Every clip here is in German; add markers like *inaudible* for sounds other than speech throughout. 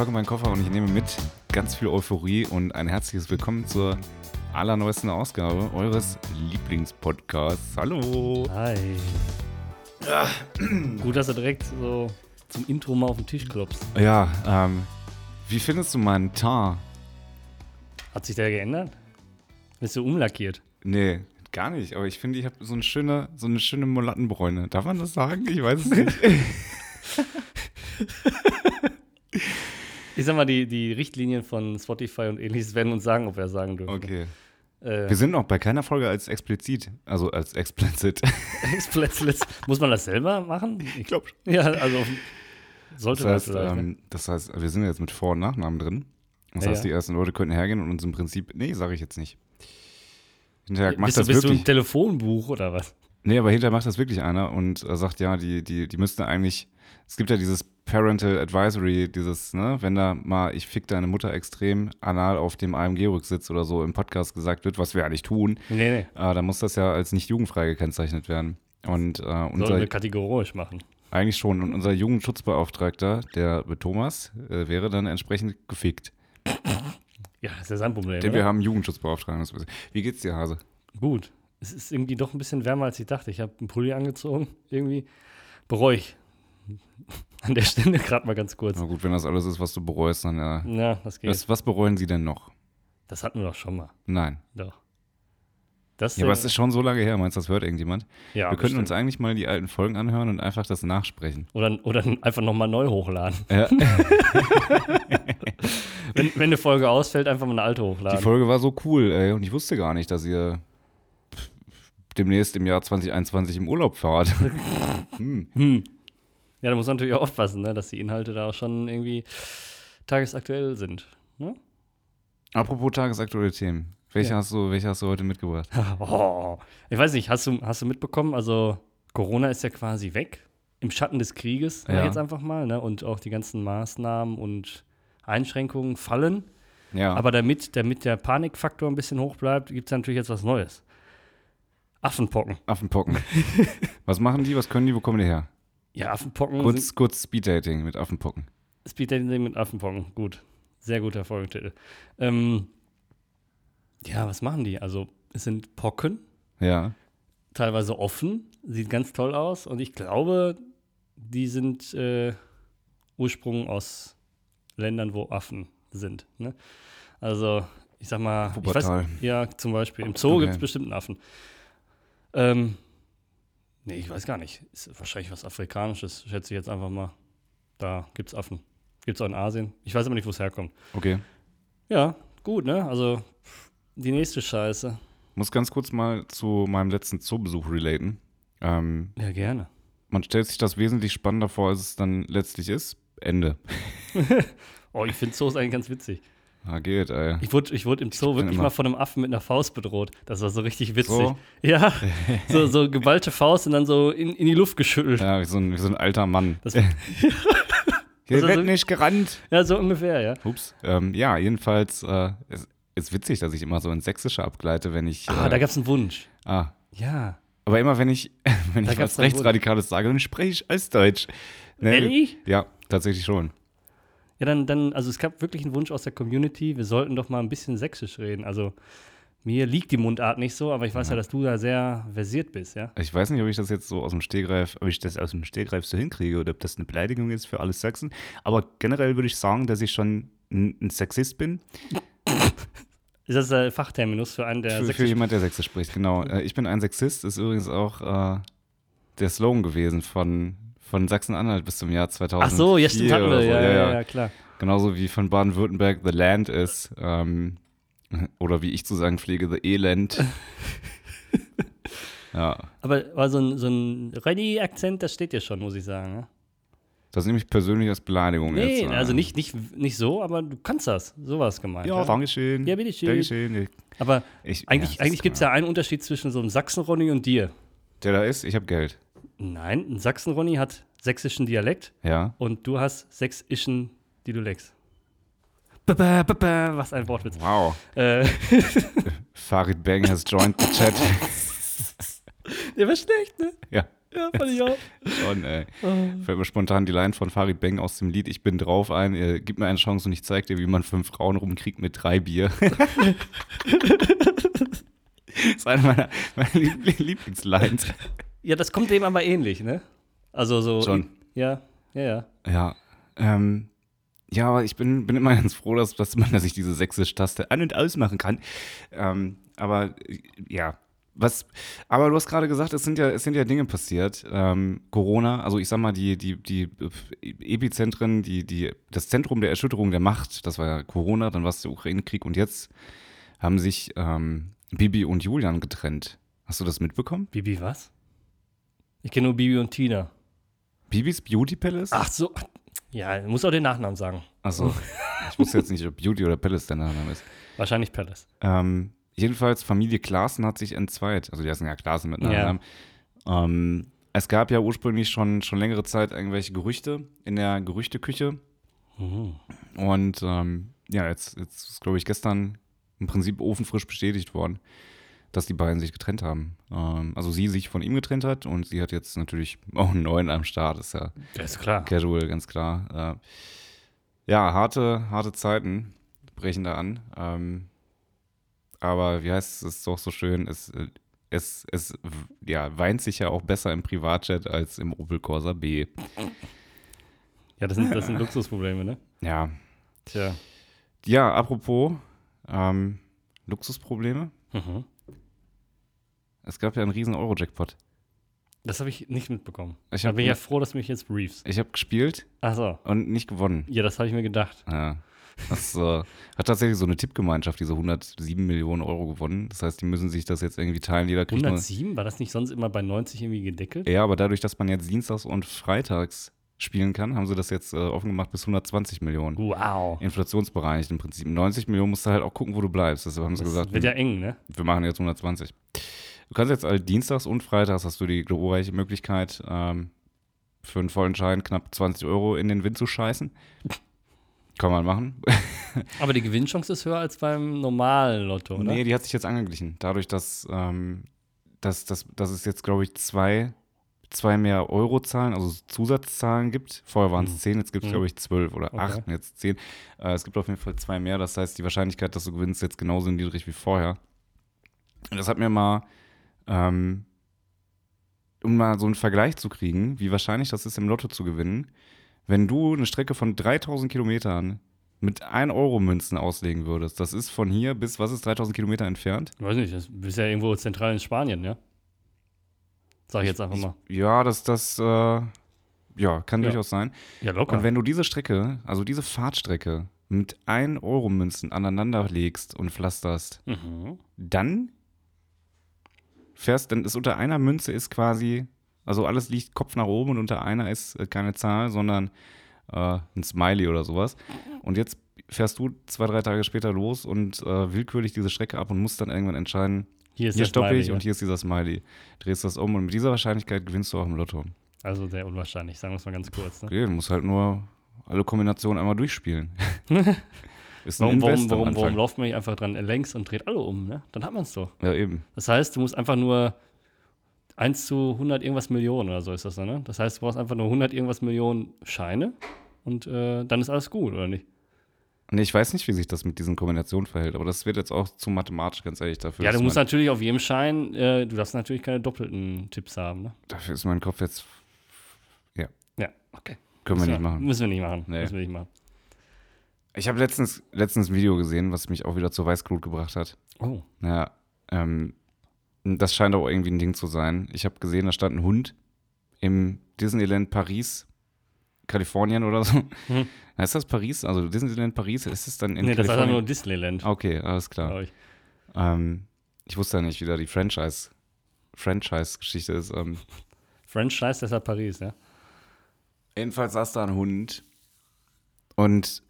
packe meinen Koffer und ich nehme mit ganz viel Euphorie und ein herzliches Willkommen zur allerneuesten Ausgabe eures Lieblingspodcasts. Hallo. Hi. Gut, dass du direkt so zum Intro mal auf den Tisch klopfst. Ja, ähm, wie findest du meinen Tar? Hat sich der geändert? Bist du umlackiert? Nee, gar nicht. Aber ich finde, ich habe so eine schöne, so eine schöne Mulattenbräune. Darf man das sagen? Ich weiß es nicht. *laughs* Ich sag mal, die, die Richtlinien von Spotify und ähnliches werden uns sagen, ob wir sagen dürfen. Okay. Äh, Wir sind noch bei keiner Folge als explizit, also als explicit. *laughs* Explicit. Muss man das selber machen? Ich glaube Ja, also sollte Das heißt, man vielleicht. ähm, das heißt, wir sind jetzt mit Vor- und Nachnamen drin. Das Ja, heißt, die ersten Leute könnten hergehen und uns im Prinzip, nee, sage ich jetzt nicht. Hinterher macht bist du, das bist du wirklich. ein Telefonbuch oder was? Nee, aber hinterher macht das wirklich einer und äh, sagt, ja, die, die, die müssten eigentlich, es gibt ja dieses Parental Advisory, dieses, ne, wenn da mal, ich fick deine Mutter extrem anal auf dem AMG-Rücksitz oder so im Podcast gesagt wird, was wir eigentlich tun, Nee, nee. äh, dann muss das ja als nicht jugendfrei gekennzeichnet werden. Und äh, Sollen unser, wir kategorisch machen. eigentlich schon, und unser Jugendschutzbeauftragter, der Thomas, äh, wäre dann entsprechend gefickt. Ja, das ist ja sein Problem. Denn wir haben einen Jugendschutzbeauftragten. Wie geht's dir, Hase? Gut. Es ist irgendwie doch ein bisschen wärmer, als ich dachte. Ich habe einen Pulli angezogen. Irgendwie bereue ich. *laughs* An der Stelle gerade mal ganz kurz. Na gut, wenn das alles ist, was du bereust, dann ja. Ja, das geht. Was, was bereuen Sie denn noch? Das hatten wir doch schon mal. Nein. Doch. Das, Ja, aber äh, es ist schon so lange her, meinst du, das hört irgendjemand? ja, wir könnten uns eigentlich mal die alten Folgen anhören und einfach das nachsprechen. Oder, oder einfach nochmal neu hochladen. Ja, *laughs* *laughs* Wenn, wenn eine Folge ausfällt, einfach mal eine alte die hochladen. Folge war so cool, ey, und ich wusste gar nicht, dass ihr demnächst im Jahr 2021 im Urlaub fahrt. *laughs* hm. Hm. Ja, da muss man natürlich auch aufpassen, ne, dass die Inhalte da auch schon irgendwie tagesaktuell sind. Ne? Apropos tagesaktuelle Themen. Welche, Ja. hast du, welche hast du heute mitgebracht? *laughs* Oh, ich weiß nicht, hast du, hast du mitbekommen? Also, Corona ist ja quasi weg. Im Schatten des Krieges, Ja. jetzt einfach mal. Ne? Und auch die ganzen Maßnahmen und Einschränkungen fallen. Ja. Aber damit, damit der Panikfaktor ein bisschen hoch bleibt, gibt es natürlich jetzt was Neues. Affenpocken. Affenpocken. *laughs* was machen die? Was können die? Wo kommen die her? Ja, Affenpocken Kurz, kurz Speeddating mit Affenpocken. Speeddating mit Affenpocken. Gut. Sehr guter Folgetitel. Ähm, ja, was machen die? Also, es sind Pocken, Ja. teilweise offen, sieht ganz toll aus und ich glaube, die sind äh, Ursprung aus Ländern, wo Affen sind. Ne? Also, ich sag mal, ich weiß, ja, zum Beispiel im Zoo Okay. gibt es bestimmt einen Affen. Ähm, nee, ich weiß gar nicht. Ist wahrscheinlich was Afrikanisches, schätze ich jetzt einfach mal. Da gibt es Affen. Gibt es auch in Asien. Ich weiß aber nicht, wo es herkommt. Okay. Ja, gut, ne? Also, die nächste Scheiße. Muss ganz kurz mal zu meinem letzten Zoobesuch relaten. Ähm, Ja, gerne. man stellt sich das wesentlich spannender vor, als es dann letztlich ist. Ende. *laughs* Oh, ich finde Zoos eigentlich ganz witzig. Ah, geht, ey. Ich wurde, ich wurde im Zoo wirklich mal von einem Affen mit einer Faust bedroht. Das war so richtig witzig. So? Ja, *laughs* so, so geballte Faust und dann so in, in die Luft geschüttelt. Ja, Ja, wie so ein, wie so ein alter Mann. Das- *laughs* Hier Also wird so- nicht gerannt. so ungefähr, ja. Ups. Ähm, ja, jedenfalls äh, es ist witzig, dass ich immer so ins Sächsische abgleite, wenn ich. Ah, äh, da gab es einen Wunsch. ah. Ja. Aber immer wenn ich, *laughs* wenn Da ich was Rechtsradikales sage, dann spreche ich als Deutsch. Ne? Ehrlich? Ja, tatsächlich schon. Ja, dann, dann, also es gab wirklich einen Wunsch aus der Community, wir sollten doch mal ein bisschen sächsisch reden. Also mir liegt die Mundart nicht so, aber ich weiß ja, dass du da sehr versiert bist, ja. Ich weiß nicht, ob ich das jetzt so aus dem Stegreif, ob ich das aus dem Stegreif so hinkriege oder ob das eine Beleidigung ist für alle Sachsen. Aber generell würde ich sagen, dass ich schon ein, ein Sexist bin. *laughs* Ist das der Fachterminus für einen, der für, für jemand, der Sächsisch spricht, genau. *laughs* Äh, ich bin ein Sexist, ist übrigens auch äh, der Slogan gewesen von, von Sachsen-Anhalt bis zum Jahr 2000. Ach so, ja, stimmt, hatten wir. so. Ja, ja, ja, klar. Genauso wie von Baden-Württemberg The Land ist. Ähm, oder wie ich zu sagen pflege, The Elend. *laughs* ja, Aber, aber so ein, so ein Ready-Akzent, das steht dir schon, muss ich sagen. Ne? das nehme ich persönlich als Beleidigung Nee, jetzt. äh. also nicht, nicht, nicht so, aber du kannst das. Sowas gemeint. Ja, danke schön. Ja, bitteschön. Dankeschön. Aber Ich, eigentlich, ja, eigentlich gibt es ja einen Unterschied zwischen so einem Sachsen-Ronny und dir. Der da ist, ich habe Geld. Nein, ein Sachsen-Ronny hat sächsischen Dialekt Ja. und du hast sächsischen baba, Was ein Wortwitz. Wow. Äh, *laughs* Farid Bang has joined the chat. *laughs* der war schlecht, ne? ja. Ja, fand ich auch. Schon, ey. Oh. Fällt mir spontan die Line von Farid Bang aus dem Lied Ich bin drauf ein. Äh, gib mir eine Chance und ich zeig dir, wie man fünf Frauen rumkriegt mit drei Bier. *laughs* das ist eine meiner, meiner Liebl- Lieblingslines. Ja, das kommt dem aber ähnlich, ne? Also so. Schon. Ja, ja, ja. Ja. Ähm, ja, aber ich bin, bin immer *laughs* ganz froh, dass, dass man dass ich diese Sächsisch-Taste an- und ausmachen kann. Ähm, aber äh, ja. Was, aber du hast gerade gesagt, es sind ja, es sind ja Dinge passiert. Ähm, Corona, also ich sag mal, die, die, die Epizentren, die, die, das Zentrum der Erschütterung der Macht, das war ja Corona, dann war es der Ukraine-Krieg und jetzt haben sich ähm, Bibi und Julian getrennt. Hast du das mitbekommen? Bibi, was? Ich kenne nur Bibi und Tina. Bibis Beauty Palace? Ach so. Ja, muss auch den Nachnamen sagen. Achso. ich wusste jetzt nicht, ob Beauty oder Palace der Name ist. Wahrscheinlich Palace. Ähm, jedenfalls, Familie Klaassen hat sich entzweit. Also, die heißen ja Klaassen mit Ja. Nachnamen. Ähm, es gab ja ursprünglich schon, schon längere Zeit irgendwelche Gerüchte in der Gerüchteküche. Mhm. Und ähm, ja, jetzt, jetzt ist, glaube ich, gestern im Prinzip ofenfrisch bestätigt worden, dass die beiden sich getrennt haben. Ähm, also, sie sich von ihm getrennt hat und sie hat jetzt natürlich *laughs* auch einen neuen am Start. Ist ja Das ist klar. Casual, ganz klar. Äh, ja, harte, harte Zeiten brechen da an. Ähm, aber wie heißt es, es ist doch so schön, es, äh, es, es ja, weint sich ja auch besser im Privatjet als im Opel Corsa B. Ja, das sind, das sind Luxusprobleme, ne? Ja, Tja. ja apropos ähm, Luxusprobleme. Mhm. Es gab ja einen riesen Euro-Jackpot. Das habe ich nicht mitbekommen. Ich da habe bin ich ja froh, dass du mich jetzt briefst. ich hab gespielt Ach so. und nicht gewonnen. Ja, das habe ich mir gedacht. Ja. Das äh, hat tatsächlich so eine Tippgemeinschaft, diese 107 Millionen Euro gewonnen. Das heißt, die müssen sich das jetzt irgendwie teilen. Jeder kriegt nur 107? War das nicht sonst immer bei 90 irgendwie gedeckelt? Ja, aber dadurch, dass man jetzt dienstags und freitags spielen kann, haben sie das jetzt äh, offen gemacht bis 120 Millionen. Wow. Inflationsbereinigt im Prinzip. 90 Millionen musst du halt auch gucken, wo du bleibst. Deshalb haben sie Das gesagt, wird ja eng, ne? wir machen jetzt 120. Du kannst jetzt halt dienstags und freitags hast du die glorreiche Möglichkeit, ähm, für einen vollen Schein knapp 20 Euro in den Wind zu scheißen. Kann man machen. *laughs* Aber die Gewinnchance ist höher als beim normalen Lotto, oder? Nee, die hat sich jetzt angeglichen. Dadurch, dass, ähm, dass, dass, dass es jetzt, glaube ich, zwei, zwei mehr Eurozahlen, also Zusatzzahlen gibt. Vorher waren es Mhm. zehn, jetzt gibt es, Mhm. glaube ich, zwölf oder Okay. acht und jetzt zehn. Äh, es gibt auf jeden Fall zwei mehr. Das heißt, die Wahrscheinlichkeit, dass du gewinnst, ist jetzt genauso niedrig wie vorher. Und das hat mir mal, ähm, um mal so einen Vergleich zu kriegen, wie wahrscheinlich das ist, im Lotto zu gewinnen, wenn du eine Strecke von 3000 Kilometern mit 1 Euro Münzen auslegen würdest. Das ist von hier bis, was ist 3000 Kilometer entfernt? Ich weiß nicht, das ist ja irgendwo zentral in Spanien, ja? Sag ich jetzt einfach mal. Ja, das, das, äh, ja, kann Ja. durchaus sein. Ja, locker. Und wenn du diese Strecke, also diese Fahrtstrecke mit 1 Euro Münzen aneinander legst und pflasterst, mhm. dann fährst, dann ist unter einer Münze ist quasi, also alles liegt Kopf nach oben und unter einer ist äh, keine Zahl, sondern äh, ein Smiley oder sowas. Und jetzt fährst du zwei, drei Tage später los und äh, willkürlich diese Strecke ab und musst dann irgendwann entscheiden, Hier ist hier stoppe Smiley, ich ja. und hier ist dieser Smiley. Drehst das um und mit dieser Wahrscheinlichkeit gewinnst du auch im Lotto. Also sehr unwahrscheinlich, sagen wir es mal ganz kurz. Ne? Okay, du musst halt nur alle Kombinationen einmal durchspielen. *laughs* *laughs* ist Warum, warum, warum, warum läuft man nicht einfach dran längs und dreht alle um, ne? Dann hat man es doch. Ja, eben. Das heißt, du musst einfach nur 1 zu 100 irgendwas Millionen oder so ist das dann, ne? Das heißt, du brauchst einfach nur 100 irgendwas Millionen Scheine und äh, dann ist alles gut, oder nicht? Nee, ich weiß nicht, wie sich das mit diesen Kombinationen verhält, aber das wird jetzt auch zu mathematisch, ganz ehrlich. Dafür, ja, du musst natürlich auf jedem Schein, äh, du darfst natürlich keine doppelten Tipps haben, ne? dafür ist mein Kopf jetzt. Ja, okay. Können wir Müssen nicht machen. Müssen wir nicht machen. Nee. Müssen wir nicht machen. Ich habe letztens, letztens ein Video gesehen, was mich auch wieder zur Weißglut gebracht hat. Oh. Ja, ähm, das scheint auch irgendwie ein Ding zu sein. Ich habe gesehen, da stand ein Hund im Disneyland Paris, Kalifornien oder so. Mhm. Heißt das Paris? Also Disneyland Paris, ist es dann in nee, das ist einfach Kalifornien? nur Disneyland, okay, alles klar. ich. Ähm, ich wusste ja nicht, wie da die Franchise, Franchise-Geschichte ist. Ähm, Franchise, deshalb Paris, ja? jedenfalls saß da ein Hund und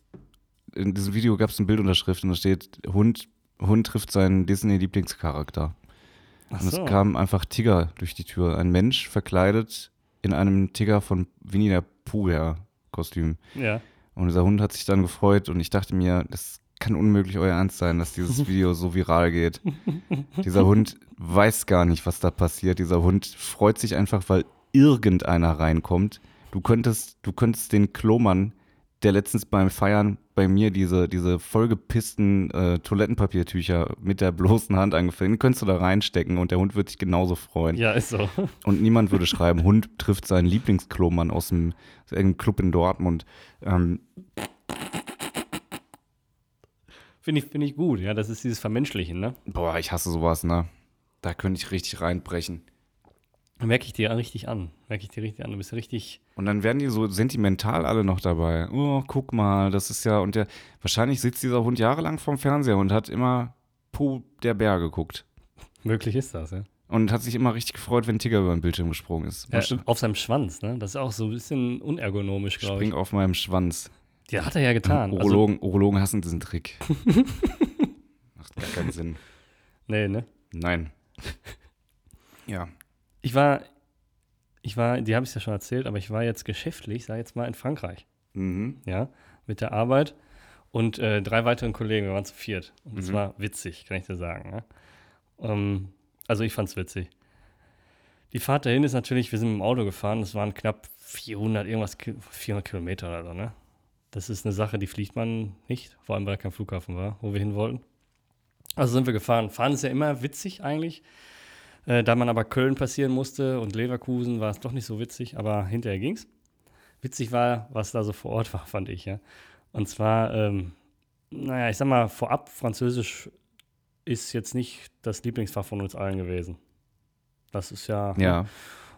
in diesem Video gab es eine Bildunterschrift und da steht, Hund, Hund trifft seinen Disney-Lieblingscharakter. Und es so. kam einfach Tiger durch die Tür. Ein Mensch verkleidet in einem Tiger von Winnie der Pooh-Kostüm. Ja. Und dieser Hund hat sich dann gefreut und ich dachte mir, das kann unmöglich euer Ernst sein, dass dieses *laughs* Video so viral geht. Dieser Hund weiß gar nicht, was da passiert. Dieser Hund freut sich einfach, weil irgendeiner reinkommt. Du könntest, du könntest den Klomann, der letztens beim Feiern bei mir diese, diese vollgepissten äh, Toilettenpapiertücher mit der bloßen Hand angefüllt, den könntest du da reinstecken und der Hund wird sich genauso freuen. Ja, ist so. *laughs* Und niemand würde schreiben, Hund trifft seinen Lieblingsklomann aus dem aus irgendeinem Club in Dortmund. Ähm, Finde ich, find ich gut, ja. Das ist dieses Vermenschlichen, ne? boah, ich hasse sowas, ne? Da könnte ich richtig reinbrechen. Merke ich dir richtig an. Merke ich dir richtig an. Du bist richtig. Und dann werden die so sentimental alle noch dabei. Oh, guck mal, das ist ja. Und der, wahrscheinlich sitzt dieser Hund jahrelang vorm Fernseher und hat immer Po der Bär geguckt. Möglich ist das, ja. Und hat sich immer richtig gefreut, wenn Tiger über den Bildschirm gesprungen ist. ja auf seinem Schwanz, ne? Das ist auch so ein bisschen unergonomisch, glaube ich. Spring auf meinem Schwanz. Ja, hat er ja getan. Also, Urologen, Urologen hassen diesen Trick. *laughs* Macht gar keinen Sinn. nee, ne? Nein. Ja. Ich war, ich war, die habe ich ja schon erzählt, aber ich war jetzt geschäftlich, sag jetzt mal, in Frankreich, Mhm. ja, mit der Arbeit und äh, drei weiteren Kollegen, wir waren zu viert. Und es Mhm. war witzig, kann ich dir sagen. Ne? Ähm, also ich fand's witzig. Die Fahrt dahin ist natürlich, wir sind mit dem Auto gefahren, es waren knapp 400, irgendwas, Ki- 400 Kilometer oder so, ne? Das ist eine Sache, die fliegt man nicht, vor allem weil kein Flughafen war, wo wir hin wollten. Also sind wir gefahren. Fahren ist ja immer witzig eigentlich. Äh, da man aber Köln passieren musste und Leverkusen, war es doch nicht so witzig, aber hinterher ging's. Witzig war, was da so vor Ort war, fand ich, ja. Und zwar, ähm, naja, ich sag mal, vorab, Französisch ist jetzt nicht das Lieblingsfach von uns allen gewesen. Das ist ja, Ja,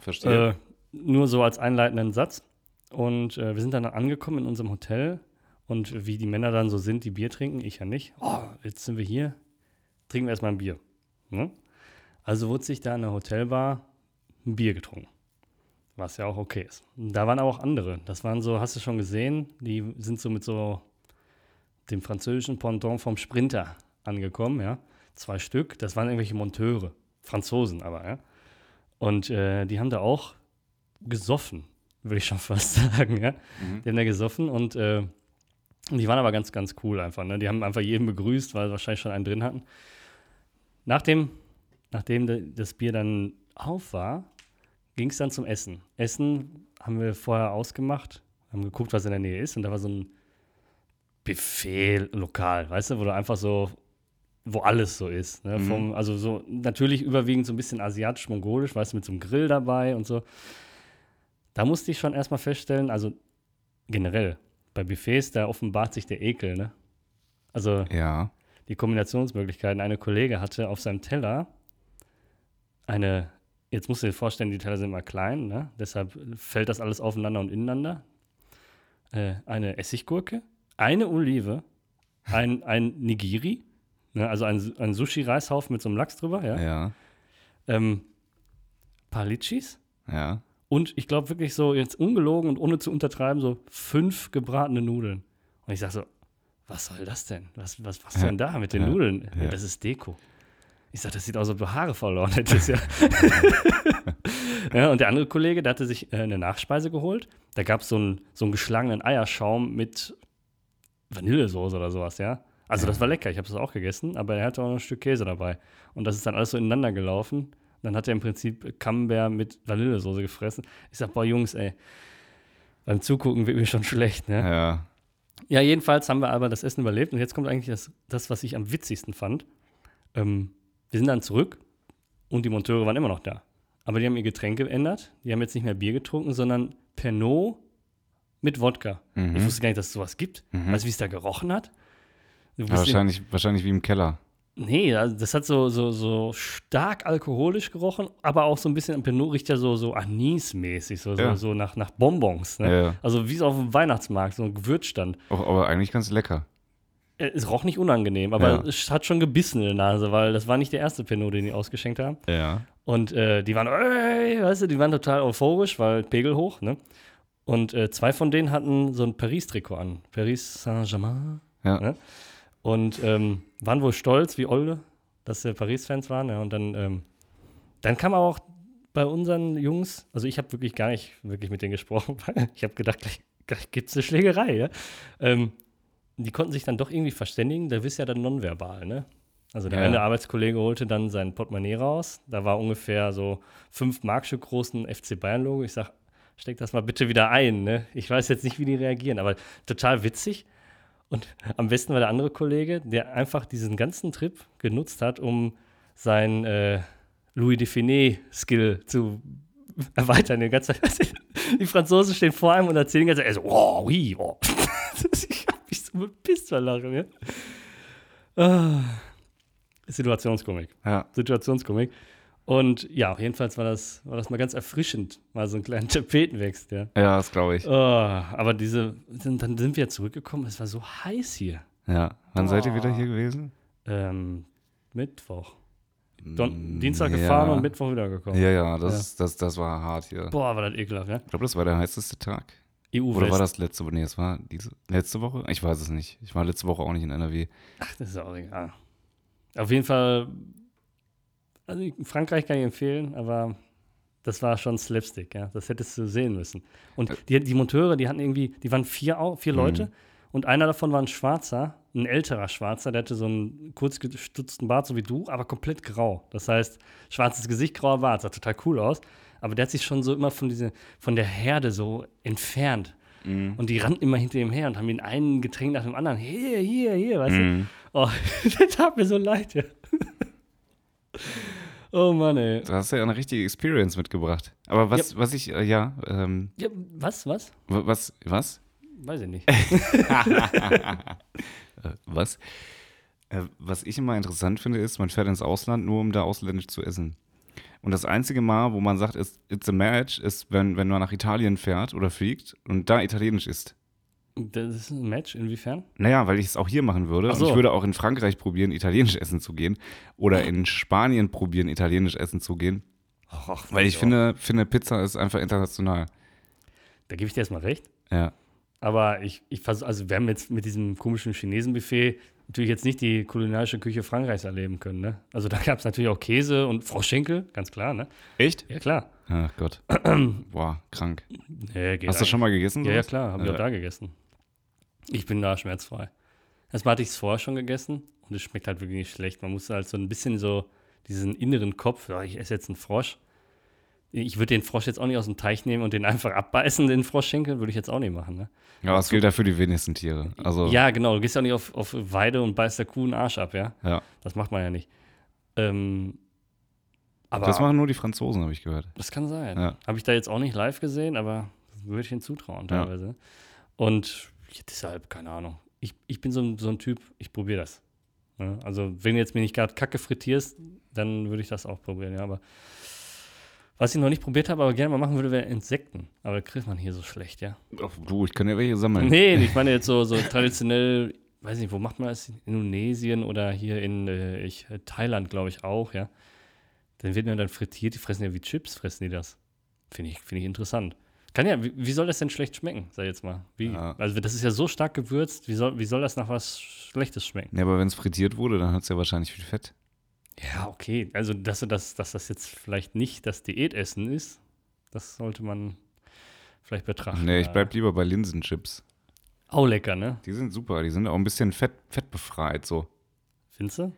verstehe. äh, nur so als einleitenden Satz. Und äh, wir sind dann angekommen in unserem Hotel. Und wie die Männer dann so sind, die Bier trinken, ich ja nicht. Oh, jetzt sind wir hier, trinken wir erstmal ein Bier. Ne? Also wurde sich da in der Hotelbar ein Bier getrunken. Was ja auch okay ist. Da waren aber auch andere. Das waren so, hast du schon gesehen, die sind so mit so dem französischen Pendant vom Sprinter angekommen, ja. Zwei Stück, das waren irgendwelche Monteure. Franzosen aber, ja. Und äh, die haben da auch gesoffen, würde ich schon *laughs* fast sagen, ja. Mhm. Die haben da gesoffen und äh, die waren aber ganz, ganz cool einfach. Ne? Die haben einfach jeden begrüßt, weil sie wahrscheinlich schon einen drin hatten. Nachdem, nachdem de- das Bier dann auf war, ging es dann zum Essen. Essen haben wir vorher ausgemacht, haben geguckt, was in der Nähe ist. Und da war so ein Buffet-Lokal, weißt du, wo du einfach so, wo alles so ist. Ne? Mhm. Vom, also so natürlich überwiegend so ein bisschen asiatisch-mongolisch, weißt du, mit so einem Grill dabei und so. Da musste ich schon erstmal feststellen, also generell, bei Buffets, da offenbart sich der Ekel, ne? Also Ja. die Kombinationsmöglichkeiten. Eine Kollege hatte auf seinem Teller eine, jetzt musst du dir vorstellen, die Teller sind immer klein, ne? deshalb fällt das alles aufeinander und ineinander. Äh, eine Essiggurke, eine Olive, ein, ein Nigiri, ne? also ein, ein Sushi-Reishaufen mit so einem Lachs drüber, ja. Ja. Ähm, paar Litschis Ja. und ich glaube wirklich so, jetzt ungelogen und ohne zu untertreiben, so fünf gebratene Nudeln. Und ich sage so, was soll das denn? Was, was, was Ja. denn da mit den Ja. Nudeln? Ja. Das ist Deko. Ich sage, das sieht aus, als ob du Haare verloren hättest, ja. *laughs* ja. Und der andere Kollege, der hatte sich äh, eine Nachspeise geholt. Da gab so es einen, so einen geschlagenen Eierschaum mit Vanillesoße oder sowas, ja. Also das war lecker, ich habe es auch gegessen, aber er hatte auch noch ein Stück Käse dabei. Und das ist dann alles so ineinander gelaufen. Dann hat er im Prinzip Camembert mit Vanillesoße gefressen. Ich sag, boah, Jungs, ey, beim Zugucken wird mir schon schlecht, ne? Ja. Ja, jedenfalls haben wir aber das Essen überlebt. Und jetzt kommt eigentlich das, das was ich am witzigsten fand. Ähm, wir sind dann zurück und die Monteure waren immer noch da. Aber die haben ihr Getränk geändert. Die haben jetzt nicht mehr Bier getrunken, sondern Pernod mit Wodka. Mhm. Ich wusste gar nicht, dass es sowas gibt. Mhm. Weißt du, wie es da gerochen hat? Ja, wahrscheinlich, wahrscheinlich wie im Keller. Nee, das hat so, so, so stark alkoholisch gerochen, aber auch so ein bisschen, Pinot riecht ja so, so Anis-mäßig, so, Ja. so, so nach, nach Bonbons. Ne? Ja, ja. Also wie es auf dem Weihnachtsmarkt, so ein Gewürzstand. Auch, aber eigentlich ganz lecker. Äh, Es roch nicht unangenehm, aber Ja. es hat schon gebissen in der Nase, weil das war nicht der erste Pinot, den die ausgeschenkt haben. Ja. Und äh, die waren, ey, weißt du, die waren total euphorisch, weil Pegel hoch, ne? Und äh, zwei von denen hatten so ein Paris-Trikot an. Paris Saint-Germain. Ja. Ne? Und ähm, waren wohl stolz, wie Olde, dass sie Paris-Fans waren. Ja, und dann, ähm, dann kam aber auch bei unseren Jungs, also ich habe wirklich gar nicht wirklich mit denen gesprochen, *laughs* weil ich habe gedacht, gleich, gleich gibt es eine Schlägerei. Ja? Ähm, die konnten sich dann doch irgendwie verständigen, da bist ja dann nonverbal, ne? Also der Ja. eine Arbeitskollege holte dann sein Portemonnaie raus. Da war ungefähr so fünf Markstück großen FC Bayern-Logo. Ich sag, steck das mal bitte wieder ein. Ne? Ich weiß jetzt nicht, wie die reagieren, aber total witzig. Und am besten war der andere Kollege, der einfach diesen ganzen Trip genutzt hat, um sein äh, Louis Define-Skill zu erweitern. Die, ganze Zeit. *laughs* die Franzosen stehen vor einem und erzählen die ganze Zeit, er so, oh, oui, oh. *laughs* bepisst vor Lachen. Ja? Ah. Situationskomik. Ja. Situationskomik. Und ja, jedenfalls war das, war das mal ganz erfrischend, mal so einen kleinen *laughs* Tapetenwechsel. Ja. Ja, das glaube ich. Oh, aber diese, dann dann sind wir zurückgekommen, es war so heiß hier. Ja. Wann seid ihr Oh. wieder hier gewesen? Ähm, Mittwoch. Don Mm, Dienstag ja. gefahren und Mittwoch wiedergekommen. Ja, ja, das, Das, das war hart hier. Boah, war das ekelhaft, ja? Ich glaube, das war der heißeste Tag. EU Oder war West. das letzte Woche? Nee, es war diese, letzte Woche? Ich weiß es nicht. Ich war letzte Woche auch nicht in NRW. Ach, das ist auch egal. Auf jeden Fall, also Frankreich kann ich empfehlen, aber das war schon Slapstick, ja. Das hättest du sehen müssen. Und die, die Monteure, die hatten irgendwie, die waren vier, vier Leute und einer davon war ein Schwarzer, ein älterer Schwarzer, der hatte so einen kurz gestutzten Bart, so wie du, aber komplett grau. Das heißt, schwarzes Gesicht, grauer Bart, sah total cool aus. Aber der hat sich schon so immer von, diese, von der Herde so entfernt. Und die rannten immer hinter ihm her und haben ihn einen Getränk nach dem anderen. Hier, hier, hier, weißt du? Mhm. Oh, *laughs* das tat mir so leid. Ja. Oh Mann, ey. Du hast ja eine richtige Experience mitgebracht. Aber was, was ich, äh, ja, ähm, Ja, was, was? wa- was, was? Weiß ich nicht. *laughs* Äh, was? Äh, was ich immer interessant finde, ist, man fährt ins Ausland nur, um da ausländisch zu essen. Und das einzige Mal, wo man sagt, it's, it's a match, ist, wenn, wenn man nach Italien fährt oder fliegt und da italienisch isst. Das ist ein Match, inwiefern? Naja, weil ich es auch hier machen würde. So. ich würde auch in Frankreich probieren, italienisch essen zu gehen. Oder in Spanien probieren, italienisch essen zu gehen. Ach, Weil ich finde, finde, Pizza ist einfach international. Da gebe ich dir erstmal recht. Ja. Aber ich, ich versuche, also wir haben jetzt mit diesem komischen Chinesen-Buffet natürlich jetzt nicht die kulinarische Küche Frankreichs erleben können, ne? Also da gab es natürlich auch Käse und Froschschenkel, ganz klar, ne? Echt? Ja, klar. Ach Gott. *clears throat* Boah, krank. Geht Hast du schon mal gegessen? Ja, ja, klar, habe ich Ja. auch da gegessen. Ich bin da schmerzfrei. Erstmal hatte ich es vorher schon gegessen und es schmeckt halt wirklich nicht schlecht. Man muss halt so ein bisschen so diesen inneren Kopf, ja, ich esse jetzt einen Frosch. Ich würde den Frosch jetzt auch nicht aus dem Teich nehmen und den einfach abbeißen, den Froschschenkel, würde ich jetzt auch nicht machen. Ne? Ja, das gilt ja für die wenigsten Tiere. Also, Ja, genau, du gehst ja nicht auf, auf Weide und beißt der Kuh einen Arsch ab, ja? ja. Das macht man ja nicht. Ähm, aber Das machen nur die Franzosen, habe ich gehört. Das kann sein. Ja. Habe ich da jetzt auch nicht live gesehen, aber würde ich ihnen zutrauen Ja. teilweise. Und ja, deshalb, keine Ahnung. Ich, ich bin so ein, so ein Typ, ich probiere das. Ja, also, wenn du jetzt mir nicht gerade Kacke frittierst, dann würde ich das auch probieren, ja. Aber was ich noch nicht probiert habe, aber gerne mal machen würde, wäre Insekten. Aber kriegt man hier so schlecht, ja. Ach, du, ich kann ja welche sammeln. Nee, ich *laughs* meine jetzt so, so traditionell, weiß nicht, wo macht man das? In Indonesien oder hier in äh, ich, äh, Thailand, glaube ich, auch, ja. Dann werden ja dann frittiert, die fressen ja wie Chips, fressen die das. Finde ich, finde ich interessant. Kann ja, wie, wie soll das denn schlecht schmecken, sag ich jetzt mal? Wie, Ja. Also das ist ja so stark gewürzt, wie soll, wie soll das nach was Schlechtes schmecken? Ja, aber wenn es frittiert wurde, dann hat es ja wahrscheinlich viel Fett. Ja, okay. Also, dass, du das, dass das jetzt vielleicht nicht das Diätessen ist, das sollte man vielleicht betrachten. Nee, ich bleib lieber bei Linsenchips. Auch lecker, ne? Die sind super, die sind auch ein bisschen fett, fettbefreit so. Findest du?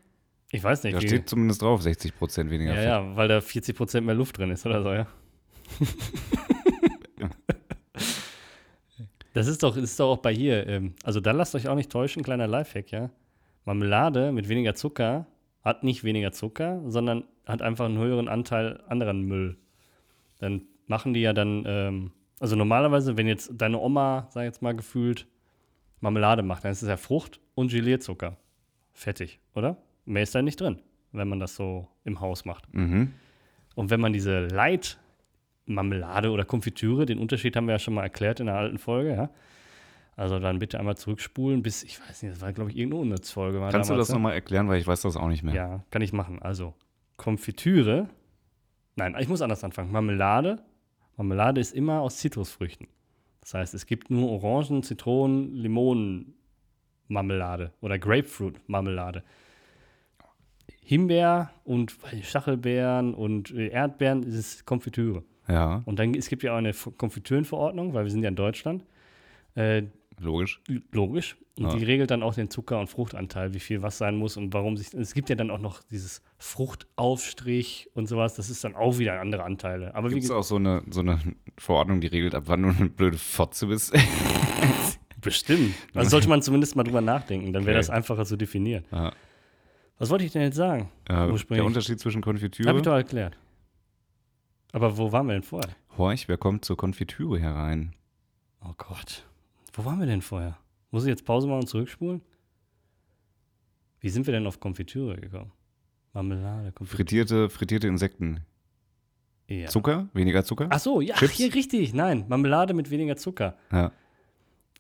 Ich weiß nicht. Da wie- steht zumindest drauf, 60% weniger Ja, Fett. ja, weil da 40% mehr Luft drin ist oder so, ja. *laughs* das ist doch, ist doch auch bei hier. Ähm, also da lasst euch auch nicht täuschen, kleiner Lifehack, ja. Marmelade mit weniger Zucker hat nicht weniger Zucker, sondern hat einfach einen höheren Anteil anderen Müll. Dann machen die ja dann, ähm, also normalerweise, wenn jetzt deine Oma, sag ich jetzt mal gefühlt, Marmelade macht, dann ist es ja Frucht und Gelierzucker. Fettig, oder? Mehr ist da nicht drin, wenn man das so im Haus macht. Mhm. Und wenn man diese Light-Marmelade oder Konfitüre, den Unterschied haben wir ja schon mal erklärt in der alten Folge, ja. Also dann bitte einmal zurückspulen bis, ich weiß nicht, das war, glaube ich, irgendeine Unnützfolge. Kannst du das ne? nochmal erklären, weil ich weiß das auch nicht mehr. Ja, kann ich machen. Also, Konfitüre. Nein, ich muss anders anfangen. Marmelade. Marmelade ist immer aus Zitrusfrüchten. Das heißt, es gibt nur Orangen, Zitronen, Limonen Marmelade oder Grapefruit-Marmelade. Himbeer und Stachelbeeren und äh, Erdbeeren das ist Konfitüre. Ja. Und dann, es gibt ja auch eine Konfitürenverordnung, weil wir sind ja in Deutschland. Äh, Logisch. Logisch. Und Ja. die regelt dann auch den Zucker- und Fruchtanteil, wie viel was sein muss und warum sich. Es gibt ja dann auch noch dieses Fruchtaufstrich und sowas. Das ist dann auch wieder andere Anteile. Aber wie Gibt es auch so eine, so eine Verordnung, die regelt, ab wann du eine blöde Fotze bist? *laughs* bestimmt. Also sollte man zumindest mal drüber nachdenken. Dann wäre Okay. das einfacher zu definieren. Ja. Was wollte ich denn jetzt sagen? Äh, der Unterschied zwischen Hab ich Konfitüre. doch erklärt. Aber wo waren wir denn vorher? Horch, wer kommt zur Konfitüre herein? Oh Gott. Wo waren wir denn vorher? Muss ich jetzt Pause machen und zurückspulen? Wie sind wir denn auf Konfitüre gekommen? Marmelade, Konfitüre. Frittierte, frittierte Insekten. Ja. Zucker? Weniger Zucker? Ach so, ja, Chips? hier richtig. Nein, Marmelade mit weniger Zucker. Ja.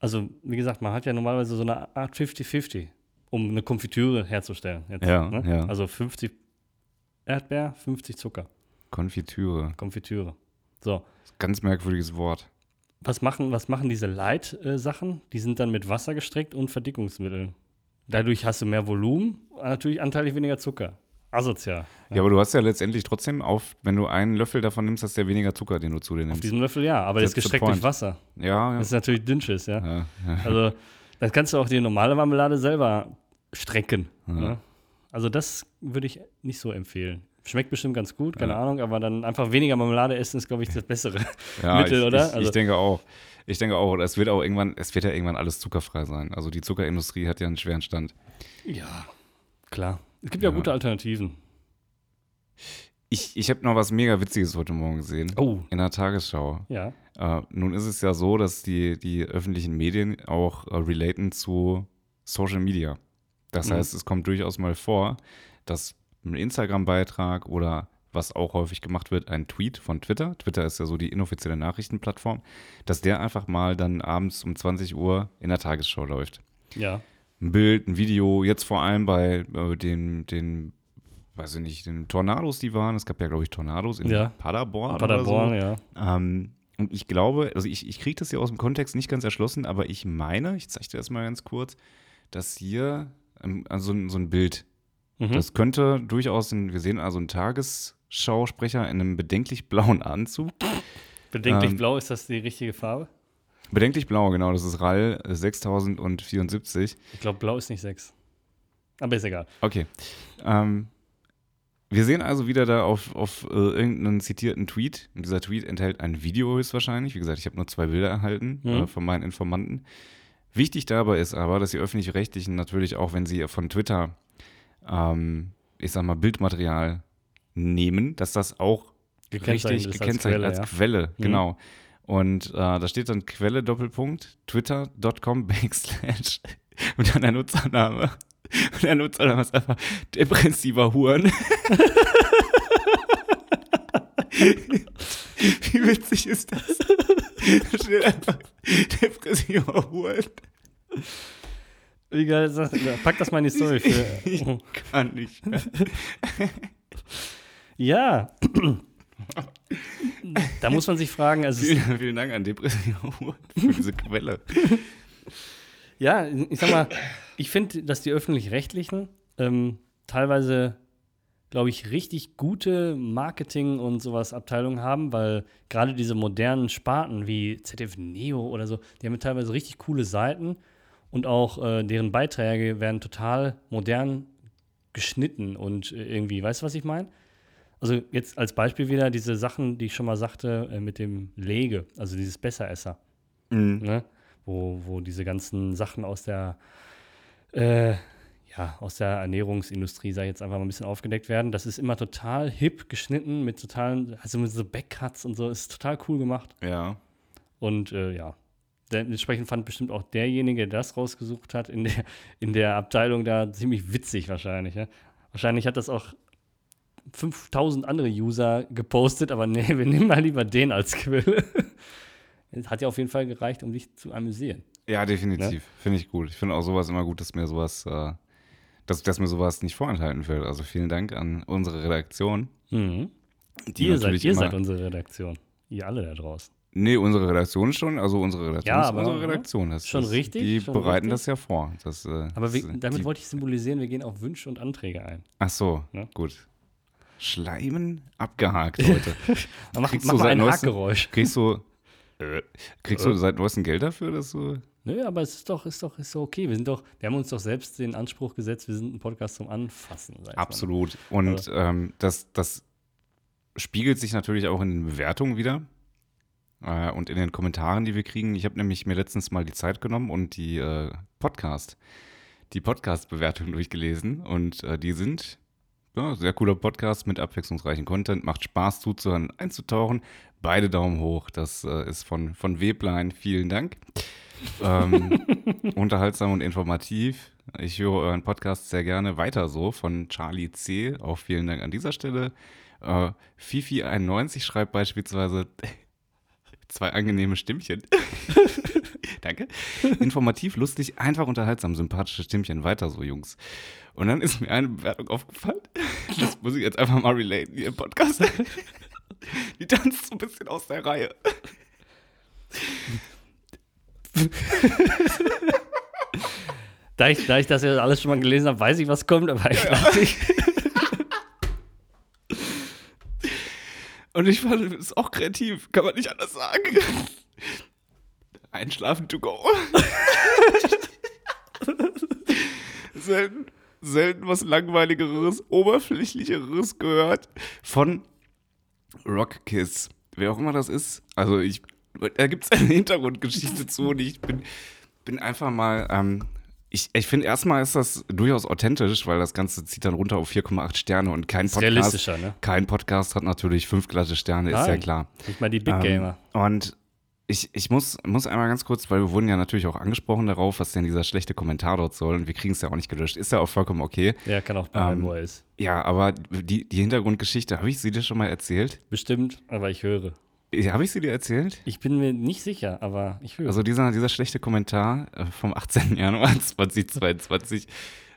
Also, wie gesagt, man hat ja normalerweise so eine Art 50-50, um eine Konfitüre herzustellen. Jetzt, Ja, ne? ja. Also 50 Erdbeer, 50 Zucker. Konfitüre. Konfitüre. So. Ganz merkwürdiges Wort. Was machen, was machen diese Light-Sachen? Die sind dann mit Wasser gestreckt und Verdickungsmitteln. Dadurch hast du mehr Volumen, natürlich anteilig weniger Zucker. Asozial. Ja. aber du hast ja letztendlich trotzdem auf, wenn du einen Löffel davon nimmst, hast du ja weniger Zucker, den du zu dir Auf nimmst. diesem Löffel ja, aber the gestreckt durch. Wasser. Ja, ja. Das ist natürlich Dünnschiss, ja. ja, ja. Also, dann kannst du auch die normale Marmelade selber strecken. Ja. Ne? Also, das würde ich nicht so empfehlen. Schmeckt bestimmt ganz gut, keine Ja. Ahnung, aber dann einfach weniger Marmelade essen ist, glaube ich, das Bessere. *laughs* Ja, Mittel, ich, oder? Ich, Also- ich denke auch. Ich denke auch, es wird auch irgendwann, es wird ja irgendwann alles zuckerfrei sein. Also die Zuckerindustrie hat ja einen schweren Stand. Ja, klar. Es gibt ja, Ja. gute Alternativen. Ich, ich habe noch was mega Witziges heute Morgen gesehen. Oh, In der Tagesschau. ja. Äh, nun ist es ja so, dass die, die öffentlichen Medien auch äh, relaten zu Social Media. Das Mhm. heißt, es kommt durchaus mal vor, dass ein Instagram-Beitrag oder was auch häufig gemacht wird, ein Tweet von Twitter, Twitter ist ja so die inoffizielle Nachrichtenplattform, dass der einfach mal dann abends um 20 Uhr in der Tagesschau läuft. Ja. Ein Bild, ein Video, jetzt vor allem bei äh, den, den, weiß ich nicht, den Tornados, die waren. Es gab ja, glaube ich, Tornados in Ja. Paderborn. Paderborn, Oder so. ja. Ähm, und ich glaube, also ich, ich kriege das hier aus dem Kontext nicht ganz erschlossen, aber ich meine, ich zeige dir das mal ganz kurz, dass hier ähm, also so ein Bild, Mhm. das könnte durchaus, ein, wir sehen also einen Tagesschausprecher in einem bedenklich blauen Anzug. Bedenklich ähm, blau, ist das die richtige Farbe? Bedenklich blau, genau, das ist RAL äh, 6074. Ich glaube, blau ist nicht 6. Aber ist egal. Okay. Ähm, wir sehen also wieder da auf, auf äh, irgendeinen zitierten Tweet. Und dieser Tweet enthält ein Video höchstwahrscheinlich. Wie gesagt, ich habe nur zwei Bilder erhalten Mhm. äh, von meinen Informanten. Wichtig dabei ist aber, dass die Öffentlich-Rechtlichen natürlich auch, wenn sie von Twitter, ähm, ich sag mal, Bildmaterial nehmen, dass das auch Gekennzeichnet richtig ist als gekennzeichnet als Quelle, Quelle, ja. Mhm. genau. Und äh, da steht dann Quelle Doppelpunkt twitter.com backslash *laughs* und dann der Nutzername. Und der Nutzername ist einfach depressiver Huren. *laughs* Wie witzig ist das? Da steht einfach depressiver Huren. Egal, sag, pack das mal in die Story *laughs* Ich für. kann nicht mehr. *laughs* Ja. da muss man sich fragen, also Vielen, vielen Dank an depressiver Huren für diese Quelle. ja, ich sag mal, ich finde, dass die öffentlich-rechtlichen ähm, teilweise, glaube ich, richtig gute Marketing- und sowas Abteilungen haben, weil gerade diese modernen Sparten wie ZDF Neo oder so, die haben teilweise richtig coole Seiten und auch äh, deren Beiträge werden total modern geschnitten und äh, irgendwie, weißt du, was ich meine? Also jetzt als Beispiel wieder diese Sachen, die ich schon mal sagte, äh, mit dem Lege, also dieses Besseresser Mhm. ne? wo, wo diese ganzen Sachen aus der, äh, ja, aus der Ernährungsindustrie, sag ich jetzt einfach mal ein bisschen aufgedeckt werden. Das ist immer total hip geschnitten mit totalen, also mit so Backcuts und so, ist total cool gemacht. Ja. Und äh, ja, dementsprechend fand bestimmt auch derjenige, der das rausgesucht hat, in der, in der Abteilung da ziemlich witzig wahrscheinlich. Ja? Wahrscheinlich hat das auch 5000 andere User gepostet, aber nee, wir nehmen mal lieber den als Quelle. Es *laughs* hat ja auf jeden Fall gereicht, um dich zu amüsieren. Ja, definitiv. Ne? Finde ich gut. Ich finde auch sowas immer gut, dass mir sowas, äh, dass, dass mir sowas nicht vorenthalten wird. Also vielen Dank an unsere Redaktion. Mhm. Ihr, seid, ihr seid unsere Redaktion. Ihr alle da draußen. Nee, unsere Redaktion schon. Also unsere Redaktion Ja, ist aber- unsere Redaktion. Das, Schon das, richtig, Die schon bereiten richtig. das ja vor. Das, äh, Aber wir, damit die, wollte ich symbolisieren, wir gehen auf Wünsche und Anträge ein. Ach so, Ne? gut. Schleimen abgehakt heute. *laughs* Mach, Kriegst mach du mal ein neuestem- Hackgeräusch. Kriegst du, äh, kriegst du seit neuestem Geld dafür, dass du Nö, aber es ist doch, ist doch, ist doch okay. Wir sind doch, wir haben uns doch selbst den Anspruch gesetzt, wir sind ein Podcast zum Anfassen. Absolut. Und Also- ähm, das, das spiegelt sich natürlich auch in den Bewertungen wieder äh, und in den Kommentaren, die wir kriegen. Ich habe nämlich mir letztens mal die Zeit genommen und die äh, Podcast, die Podcast-Bewertungen durchgelesen und äh, die sind ja, sehr cooler Podcast mit abwechslungsreichem Content, macht Spaß zuzuhören, einzutauchen. Beide Daumen hoch. Das äh, ist von, von Weblein. Vielen Dank. ähm, *laughs* unterhaltsam und informativ. Ich höre euren Podcast sehr gerne weiter so von Charlie C. Auch vielen Dank an dieser Stelle. Äh, Fifi91 schreibt beispielsweise zwei angenehme Stimmchen. *laughs* Danke. Informativ, lustig, einfach unterhaltsam, sympathische Stimmchen. Weiter so, Jungs. Und dann ist mir eine Bewertung aufgefallen. Das muss ich jetzt einfach mal relaten hier im Podcast. Die tanzt so ein bisschen aus der Reihe. Da ich, da ich das ja alles schon mal gelesen habe, weiß ich, was kommt, aber ich dachte, ich, Und ich fand, das ist auch kreativ, kann man nicht anders sagen. *laughs* Einschlafen to go. *laughs* selten, selten was langweiligeres, oberflächlicheres gehört von Rockkiss. Wer auch immer das ist. Also ich, da gibt es eine Hintergrundgeschichte zu und ich bin, bin einfach mal, ähm, ich, ich finde erstmal ist das durchaus authentisch, weil das Ganze zieht dann runter auf 4,8 Sterne und kein Podcast. realistischer, ne? Kein Podcast hat natürlich fünf glatte Sterne, ist ja Nein. klar. Nicht mal die Big Ähm, Gamer. Und ich, ich muss, muss einmal ganz kurz, weil wir wurden ja natürlich auch angesprochen darauf, was denn dieser schlechte Kommentar dort soll und wir kriegen es ja auch nicht gelöscht. Ist ja auch vollkommen okay. Der kann auch bleiben, ähm, ist. Ja, aber die, die Hintergrundgeschichte, habe ich sie dir schon mal erzählt? Bestimmt, aber ich höre. Habe ich sie dir erzählt? Ich bin mir nicht sicher, aber ich höre. Also dieser, dieser schlechte Kommentar äh, vom 18. Januar *laughs* 2022,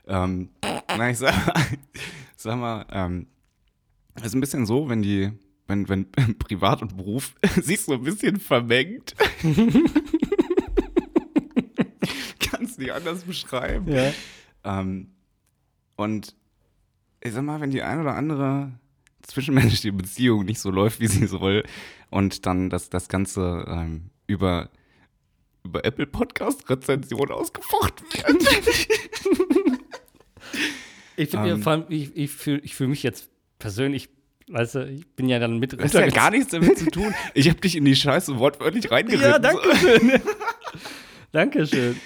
ähm, na, ich sag mal, *laughs* sag mal ähm, ist ein bisschen so, wenn die, wenn, wenn *laughs* Privat und Beruf sich so ein bisschen vermengt. Kannst nicht anders beschreiben. ja. Ähm, und ich sag mal, wenn die ein oder andere zwischenmenschliche Beziehung nicht so läuft, wie sie soll, und dann das, das Ganze ähm, über, über Apple Podcast Rezension ausgefochten wird. *laughs* Ich finde ja Ähm. vor allem, ich, ich fühle ich fühl mich jetzt persönlich, weißt du, ich bin ja dann mit Das hat ja gar nichts damit zu tun. Ich habe dich in die Scheiße wortwörtlich reingeritten. Ja, danke schön. *laughs* Dankeschön.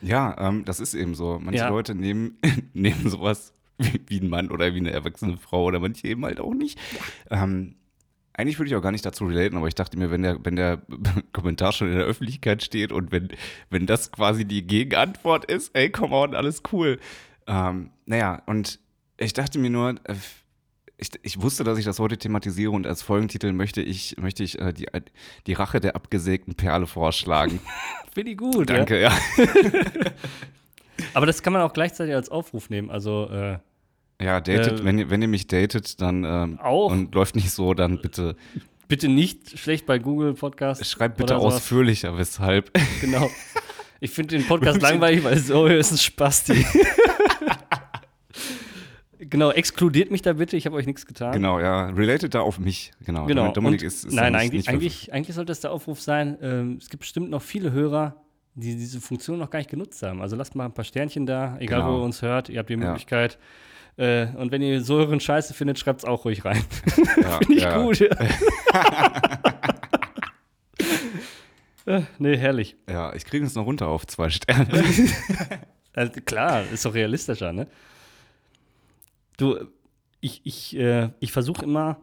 Ja, ähm, das ist eben so. Manche Ja. Leute nehmen, *laughs* nehmen sowas wie, wie ein Mann oder wie eine erwachsene Frau oder manche eben halt auch nicht. Ähm, eigentlich würde ich auch gar nicht dazu relaten, aber ich dachte mir, wenn der, wenn der *laughs* Kommentar schon in der Öffentlichkeit steht und wenn, wenn das quasi die Gegenantwort ist, ey, come on, alles cool. Ähm, naja, und ich dachte mir nur, äh, ich, ich wusste, dass ich das heute thematisiere und als Folgentitel möchte ich, möchte ich äh, die, die Rache der abgesägten Perle vorschlagen. *laughs* Finde ich gut. Danke, ja. Ja? *laughs* Aber das kann man auch gleichzeitig als Aufruf nehmen. Also, äh, Ja, datet, Äh, wenn, ihr, wenn ihr mich datet, dann ähm, Auch. und läuft nicht so, dann bitte bitte nicht schlecht bei Google Podcast. schreibt bitte ausführlicher, weshalb. *laughs* Genau. Ich finde den Podcast *laughs* langweilig, weil so ist ein Spasti. *laughs* genau, exkludiert mich da bitte, ich habe euch nichts getan. genau, ja, related da auf mich. Genau. Genau. Dominik Und ist, ist nein, eigentlich, eigentlich, eigentlich sollte das der Aufruf sein. Ähm, es gibt bestimmt noch viele Hörer, die diese Funktion noch gar nicht genutzt haben. Also lasst mal ein paar Sternchen da, egal Genau. wo ihr uns hört. Ihr habt die Ja. Äh, und wenn ihr so euren Scheiße findet, schreibt es auch ruhig rein. *laughs* ja, Finde ich ja. gut. Ja. *laughs* Äh, nee, herrlich. Ja, ich kriege es noch runter auf zwei Sterne. *laughs* Also, klar, ist doch realistischer, ne? Du, ich, ich, äh, ich versuche immer,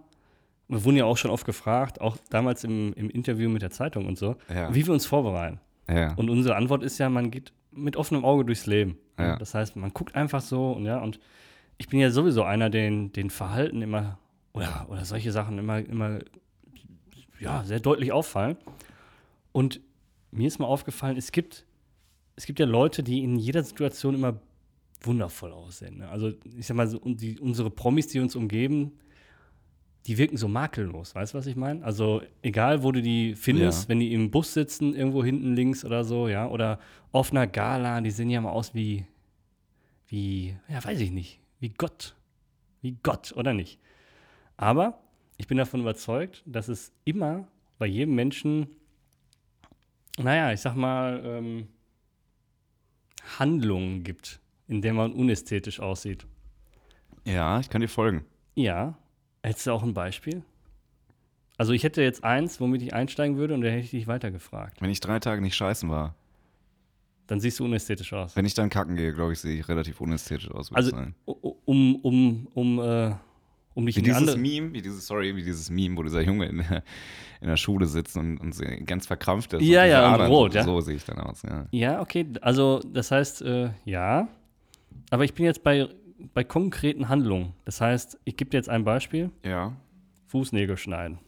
wir wurden ja auch schon oft gefragt, auch damals im, im Interview mit der Zeitung und so, Ja. wie wir uns vorbereiten. ja. Und unsere Antwort ist ja, man geht mit offenem Auge durchs Leben. Ja. Das heißt, man guckt einfach so und ja, und ich bin ja sowieso einer, den, den Verhalten immer oder, oder solche Sachen immer, immer ja, sehr deutlich auffallen. Und mir ist mal aufgefallen, es gibt, es gibt ja Leute, die in jeder Situation immer wundervoll aussehen. Ne? Also ich sag mal, so, die, unsere Promis, die uns umgeben, die wirken so makellos. Weißt du, was ich meine? Also egal, wo du die findest, Ja. wenn die im Bus sitzen, irgendwo hinten links oder so, ja, oder auf einer Gala, die sehen ja mal aus wie, wie, ja, weiß ich nicht, wie Gott. Wie Gott, oder nicht? Aber ich bin davon überzeugt, dass es immer bei jedem Menschen, naja, ich sag mal, ähm, Handlungen gibt, in denen man unästhetisch aussieht. Ja, ich kann dir folgen. Ja. Hättest du auch ein Beispiel? Also ich hätte jetzt eins, womit ich einsteigen würde und dann hätte ich dich weitergefragt. Wenn ich drei Tage nicht scheißen war, Dann siehst du unästhetisch aus. wenn ich dann kacken gehe, glaube ich, sehe ich relativ unästhetisch aus. Also u- um, um, um, äh, um dich Wie in die dieses andere... Meme, wie dieses, sorry, wie dieses Meme, wo dieser Junge in der, in der Schule sitzt und, und ganz verkrampft ist. Ja, ja, und Adern, rot, so, ja. So sehe ich dann aus, ja. Ja, okay, also das heißt, äh, ja. Aber ich bin jetzt bei, bei konkreten Handlungen. Das heißt, ich gebe dir jetzt ein Beispiel. Ja. Fußnägel schneiden.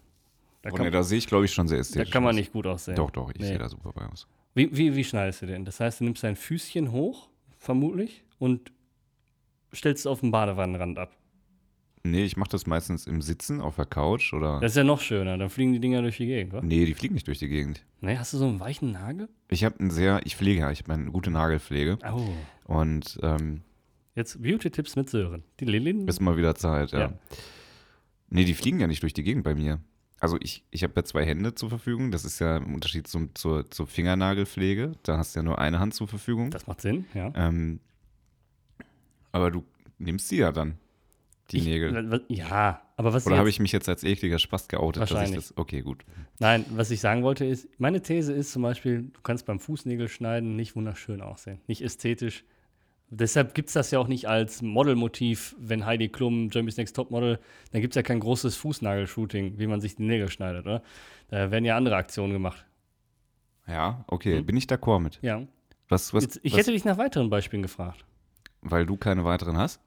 Da Oh, nee, da sehe ich, glaube ich, schon sehr da ästhetisch kann man aus. nicht gut aussehen. Doch, doch, ich Nee. sehe da super bei aus. Wie, wie, wie schneidest du denn? Das heißt, du nimmst dein Füßchen hoch, vermutlich, und stellst es auf den Badewannenrand ab. Nee, ich mache das meistens im Sitzen auf der Couch oder. Das ist ja noch schöner, dann fliegen die Dinger durch die Gegend, wa? nee, die fliegen nicht durch die Gegend. Nee, hast du so einen weichen Nagel? Ich habe einen sehr, ich pflege ja, ich habe eine gute Nagelpflege Oh. und ähm, Jetzt Beauty-Tipps mit Sören. Die Lilin. ist mal wieder Zeit, ja. Ja. Nee, die fliegen ja nicht durch die Gegend bei mir. Also ich, ich habe ja zwei Hände zur Verfügung. Das ist ja im Unterschied zum, zur, zur Fingernagelpflege. Da hast du ja nur eine Hand zur Verfügung. Das macht Sinn, ja. Ähm, aber du nimmst sie ja dann, die Ich- Nägel. Ja, aber was Oder habe ich mich jetzt als ekliger Spast geoutet? Dass ich Wahrscheinlich. das, okay, gut. Nein, was ich sagen wollte ist, meine These ist zum Beispiel, du kannst beim Fußnägel schneiden nicht wunderschön aussehen, nicht ästhetisch. Deshalb gibt es das ja auch nicht als Modelmotiv, wenn Heidi Klum, Jeremy's Next Topmodel, dann gibt es ja kein großes Fußnagelshooting, wie man sich die Nägel schneidet, oder? Da werden ja andere Aktionen gemacht. Ja, okay, Hm? bin ich d'accord mit. Ja. Was, was, Jetzt, ich was hätte dich nach weiteren Beispielen gefragt. weil du keine weiteren hast?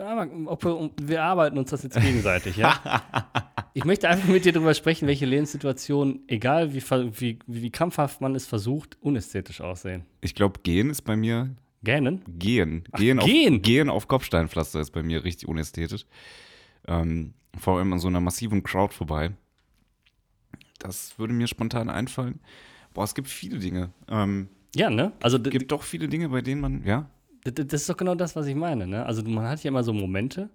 Aber ob wir, wir arbeiten uns das jetzt gegenseitig, ja? *laughs* Ich möchte einfach mit dir darüber sprechen, welche Lebenssituationen, egal wie, wie, wie krampfhaft man es versucht, unästhetisch aussehen. Ich glaube, gehen ist bei mir Gähnen? Gehen. Gehen, gehen? Auf, gehen auf Kopfsteinpflaster ist bei mir richtig unästhetisch. Ähm, vor allem an so einer massiven Crowd vorbei. Das würde mir spontan einfallen. Boah, es gibt viele Dinge. Ähm, Ja, ne? Also es gibt doch viele Dinge, bei denen man, ja, das ist doch genau das, was ich meine, ne? Also man hat ja immer so Momente,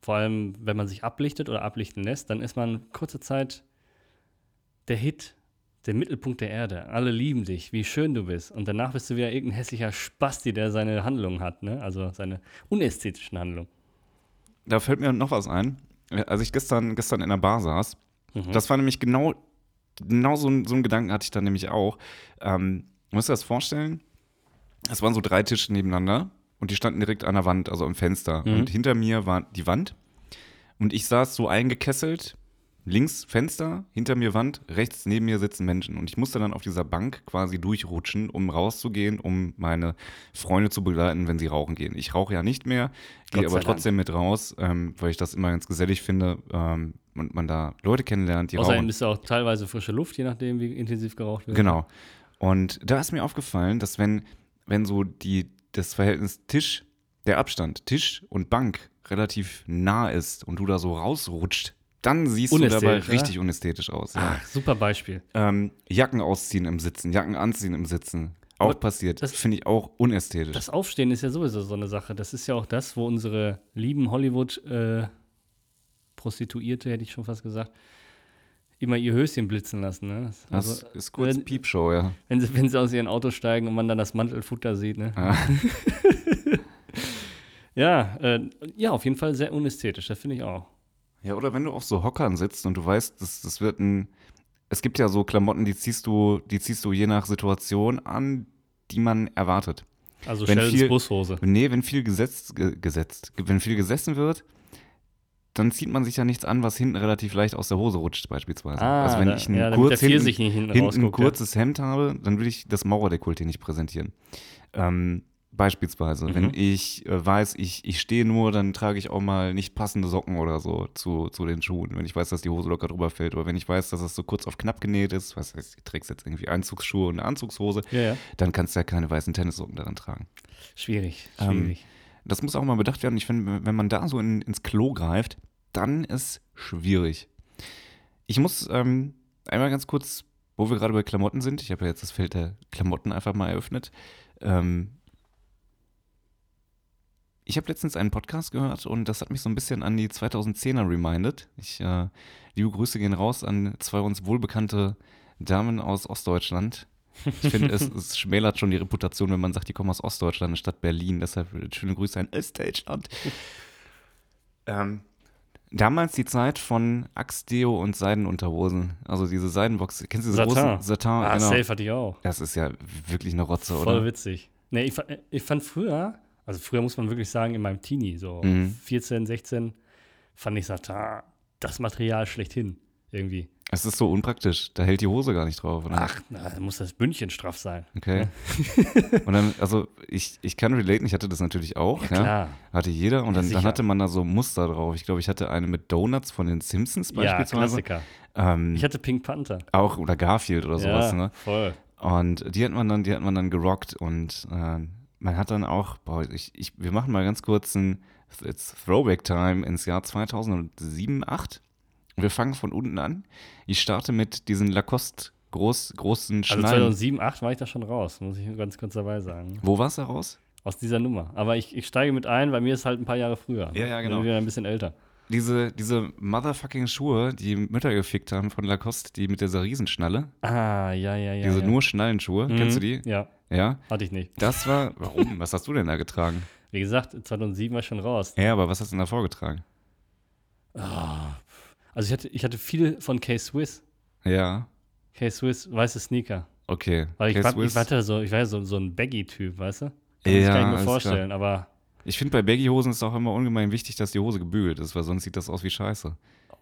vor allem wenn man sich ablichtet oder ablichten lässt, dann ist man kurze Zeit der Hit, der Mittelpunkt der Erde. Alle lieben dich, wie schön du bist. Und danach bist du wieder irgendein hässlicher Spasti, der seine Handlungen hat, ne? Also seine unästhetischen Handlungen. da fällt mir noch was ein. Als ich gestern, gestern in der Bar saß, Mhm. das war nämlich genau, genau so, ein, so einen Gedanken hatte ich dann nämlich auch. Ähm, musst du dir das vorstellen? Es waren so drei Tische nebeneinander und die standen direkt an der Wand, also am Fenster. Mhm. Und hinter mir war die Wand und ich saß so eingekesselt. Links Fenster, hinter mir Wand, rechts neben mir sitzen Menschen. Und ich musste dann auf dieser Bank quasi durchrutschen, um rauszugehen, um meine Freunde zu begleiten, wenn sie rauchen gehen. Ich rauche ja nicht mehr, gehe aber trotzdem mit raus, ähm, weil ich das immer ganz gesellig finde ähm, und man da Leute kennenlernt, die Außerdem rauchen. ist auch teilweise frische Luft, je nachdem, wie intensiv geraucht wird. Genau. Und da ist mir aufgefallen, dass wenn, wenn so die, das Verhältnis Tisch, der Abstand, Tisch und Bank relativ nah ist und du da so rausrutscht, dann siehst du dabei Unästhetisch, ja? richtig unästhetisch aus. Ja. Ach, super Beispiel. Ähm, Jacken ausziehen im Sitzen, Jacken anziehen im Sitzen. Auch Aber passiert. das- finde ich auch unästhetisch. Das Aufstehen ist ja sowieso so eine Sache. Das ist ja auch das, wo unsere lieben Hollywood-Prostituierte, hätte ich schon fast gesagt, immer ihr Höschen blitzen lassen. Ne? Das- Das also, ist kurz wenn- Piepshow, ja. wenn, sie, wenn sie aus ihrem Auto steigen und man dann das Mantelfutter sieht. Ne? Ah. *laughs* Ja, äh, ja, auf jeden Fall sehr unästhetisch, das finde ich auch. Ja, oder wenn du auf so Hockern sitzt und du weißt, das, das wird ein. Es gibt ja so Klamotten, die ziehst du, die ziehst du je nach Situation an, die man erwartet. Also Wenn Sheldons viel- Bushose. Nee, wenn viel gesetzt, ge, gesetzt, wenn viel gesessen wird, dann zieht man sich ja nichts an, was hinten relativ leicht aus der Hose rutscht, beispielsweise. Ah, also wenn da- ich ein ja, kurz hinten, hinten hinten ein rausguckt, ja. kurzes Hemd habe, dann will ich das Mauerdekolleté nicht präsentieren. Ähm, beispielsweise, Mhm. wenn ich äh, weiß, ich, ich stehe nur, dann trage ich auch mal nicht passende Socken oder so zu, zu den Schuhen, wenn ich weiß, dass die Hose locker drüber fällt. Oder wenn ich weiß, dass es so kurz auf knapp genäht ist, was heißt, du trägst jetzt irgendwie Anzugsschuhe und eine Anzugshose, Ja, ja. dann kannst du ja keine weißen Tennissocken daran tragen. Schwierig, Ähm, schwierig. Das muss auch mal bedacht werden. Ich finde, wenn man da so in, ins Klo greift, dann ist schwierig. Ich muss ähm, einmal ganz kurz, wo wir gerade bei Klamotten sind, ich habe ja jetzt das Feld der Klamotten einfach mal eröffnet. Ähm, ich habe letztens einen Podcast gehört und das hat mich so ein bisschen an die 2010er reminded. Ich, äh, liebe Grüße gehen raus an zwei uns wohlbekannte Damen aus Ostdeutschland. Ich finde, es, es schmälert schon die Reputation, wenn man sagt, die kommen aus Ostdeutschland statt Berlin. Deshalb schöne Grüße an Ostdeutschland. ähm, damals die Zeit von Axtdeo und Seidenunterhosen. Also diese Seidenbox. Kennst du diese Satin. großen? Satin, Ah, genau. safe hatte ich auch. Das ist ja wirklich eine Rotze, Voll oder? witzig. Nee, ich, fa- ich fand früher, also früher muss man wirklich sagen, in meinem Teenie, so Mhm. 14, 16, fand ich Satin das Material schlechthin. Irgendwie. Es ist so unpraktisch. Da hält die Hose gar nicht drauf, oder? Ach, na, da muss das Bündchen straff sein. Okay. *laughs* und dann, also ich, ich kann relaten, ich hatte das natürlich auch. Ja, Klar. Hatte jeder und Ja, dann, dann sicher. hatte man da so Muster drauf. Ich glaube, ich hatte eine mit Donuts von den Simpsons Ja, beispielsweise. Klassiker. ähm, Ich hatte Pink Panther. auch oder Garfield oder sowas. ja, Ne? voll. Und die hat man dann, die hat man dann gerockt und äh, man hat dann auch, boah, ich, ich, wir machen mal ganz kurz ein it's Throwback Time ins Jahr 2007, 2008. Wir fangen von unten an. Ich starte mit diesen Lacoste groß, großen Also Schnallen. 2007, 2008 war ich da schon raus, muss ich ganz kurz dabei sagen. Wo war's da raus? Aus dieser Nummer. Aber ich, ich steige mit ein, weil mir ist halt ein paar Jahre früher. Ja, ja, genau. Bin wieder ein bisschen älter. Diese, diese motherfucking Schuhe, die Mütter gefickt haben von Lacoste, die mit dieser Riesenschnalle, Ah, ja, ja, ja. diese ja. nur Schnallenschuhe, Mhm. kennst du die? Ja, Ja. hatte ich nicht. Das war, warum? Was hast du denn da getragen? Wie gesagt, 2007 war ich schon raus. Ja, aber was hast du denn da vorgetragen? Also ich hatte, ich hatte viel von K-Swiss. Ja, K-Swiss, weiße Sneaker. okay. Weil ich, war, ich, war, so, ich war ja so, so ein Baggy-Typ, weißt du? Kann Ja, ich kann ich mir vorstellen, aber Ich finde, bei Baggy-Hosen ist auch immer ungemein wichtig, dass die Hose gebügelt ist, weil sonst sieht das aus wie Scheiße.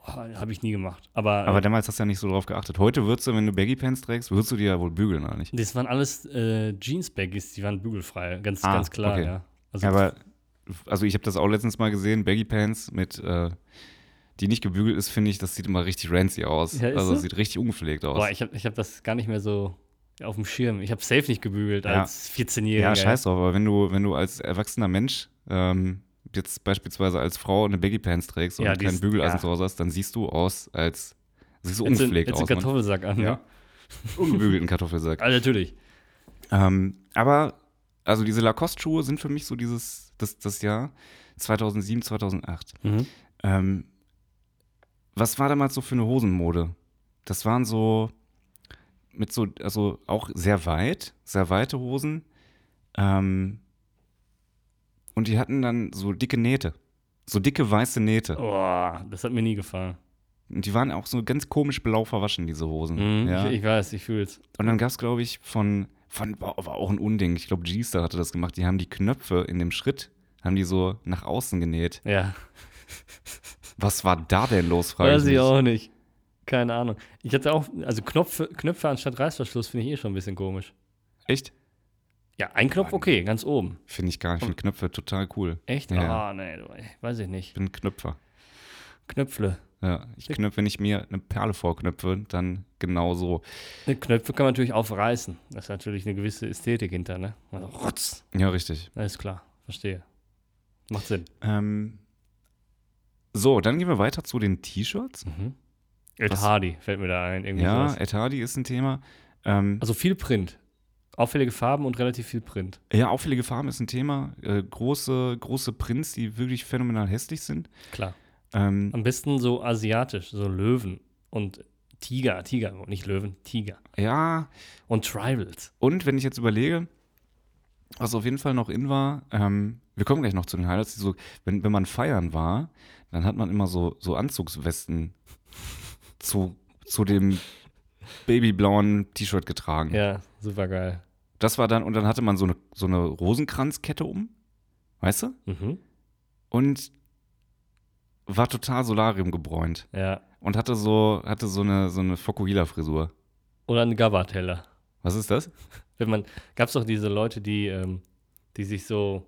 Oh, habe ich nie gemacht. Aber, Aber äh, damals hast du ja nicht so drauf geachtet. Heute würdest du, wenn du Baggy-Pants trägst, würdest du die ja wohl bügeln, oder nicht? das waren alles äh, Jeans-Baggies, die waren bügelfrei. Ganz, Ah, ganz klar, okay. ja. Also, Ja, aber, also ich habe das auch letztens mal gesehen, Baggy-Pants mit, äh, die nicht gebügelt ist, finde ich, das sieht immer richtig rancy aus. Ja, also so? sieht richtig ungepflegt aus. boah, ich habe ich hab das gar nicht mehr so auf dem Schirm. Ich habe safe nicht gebügelt Ja. als 14-Jähriger. ja, scheiß drauf, aber wenn du, wenn du als erwachsener Mensch ähm, jetzt beispielsweise als Frau eine Baggy-Pants trägst und Ja, kein Bügeleisen ja. zu Hause hast, dann siehst du aus als, siehst du Jetzt, ungepflegt jetzt aus. einen Mann. Kartoffelsack an. Ja. ne? Ungebügelten Kartoffelsack. *laughs* Ah, natürlich. Ähm, aber, also diese Lacoste-Schuhe sind für mich so dieses, das, das Jahr 2007, 2008. Mhm. Ähm, was war damals so für eine Hosenmode? Das waren so mit so, also auch sehr weit, sehr weite Hosen. Ähm, und die hatten dann so dicke Nähte. So dicke weiße Nähte. Oh, das hat mir nie gefallen. Und die waren auch so ganz komisch blau verwaschen, diese Hosen. Mhm, Ja. ich, ich weiß, ich fühle es. Und dann gab es, glaube ich, von, von war, auch ein Unding. Ich glaube, G-Star hatte das gemacht. Die haben die Knöpfe in dem Schritt, haben die so nach außen genäht. Ja, Was war da denn los, frage weiß ich ich auch nicht. Keine Ahnung. Ich hatte auch, also Knopfe, Knöpfe anstatt Reißverschluss finde ich eh schon ein bisschen komisch. Echt? Ja, ein Knopf okay, ganz oben. Finde ich gar nicht. Ich finde Knöpfe total cool. Echt? Ja. Ah, nee, du, weiß ich nicht. Ich bin Knöpfer. Knöpfle. Ja, ich knöpfe, wenn ich mir eine Perle vorknöpfe, dann genau so. Ne, Knöpfe kann man natürlich aufreißen. Das ist natürlich eine gewisse Ästhetik hinter, ne? Also, rotz. Ja, richtig. Alles klar, verstehe. Macht Sinn. Ähm, so, dann gehen wir weiter zu den T-Shirts. Mhm. Ed Was- Hardy fällt mir da ein. Irgendwie Ja, sowas. Ed Hardy ist ein Thema. Ähm, Also viel Print. Auffällige Farben und relativ viel Print. ja, auffällige Farben ist ein Thema. Äh, große, große Prints, die wirklich phänomenal hässlich sind. Klar. Ähm, Am besten so asiatisch, so Löwen und Tiger, Tiger, nicht Löwen, Tiger. ja, Und Tribals. und wenn ich jetzt überlege, was auf jeden Fall noch in war, ähm, wir kommen gleich noch zu den Highlights, so, wenn, wenn man feiern war, dann hat man immer so, so Anzugswesten zu, zu dem babyblauen T-Shirt getragen. Ja, super geil. Das war dann, und dann hatte man so eine, so eine Rosenkranzkette um, weißt du? Mhm. Und war total Solarium gebräunt. Ja. Und hatte so, hatte so eine, so eine Fokuhila-Frisur. Oder ein Gabateller. Was ist das? Wenn man, gab es doch diese Leute, die, ähm, die sich so,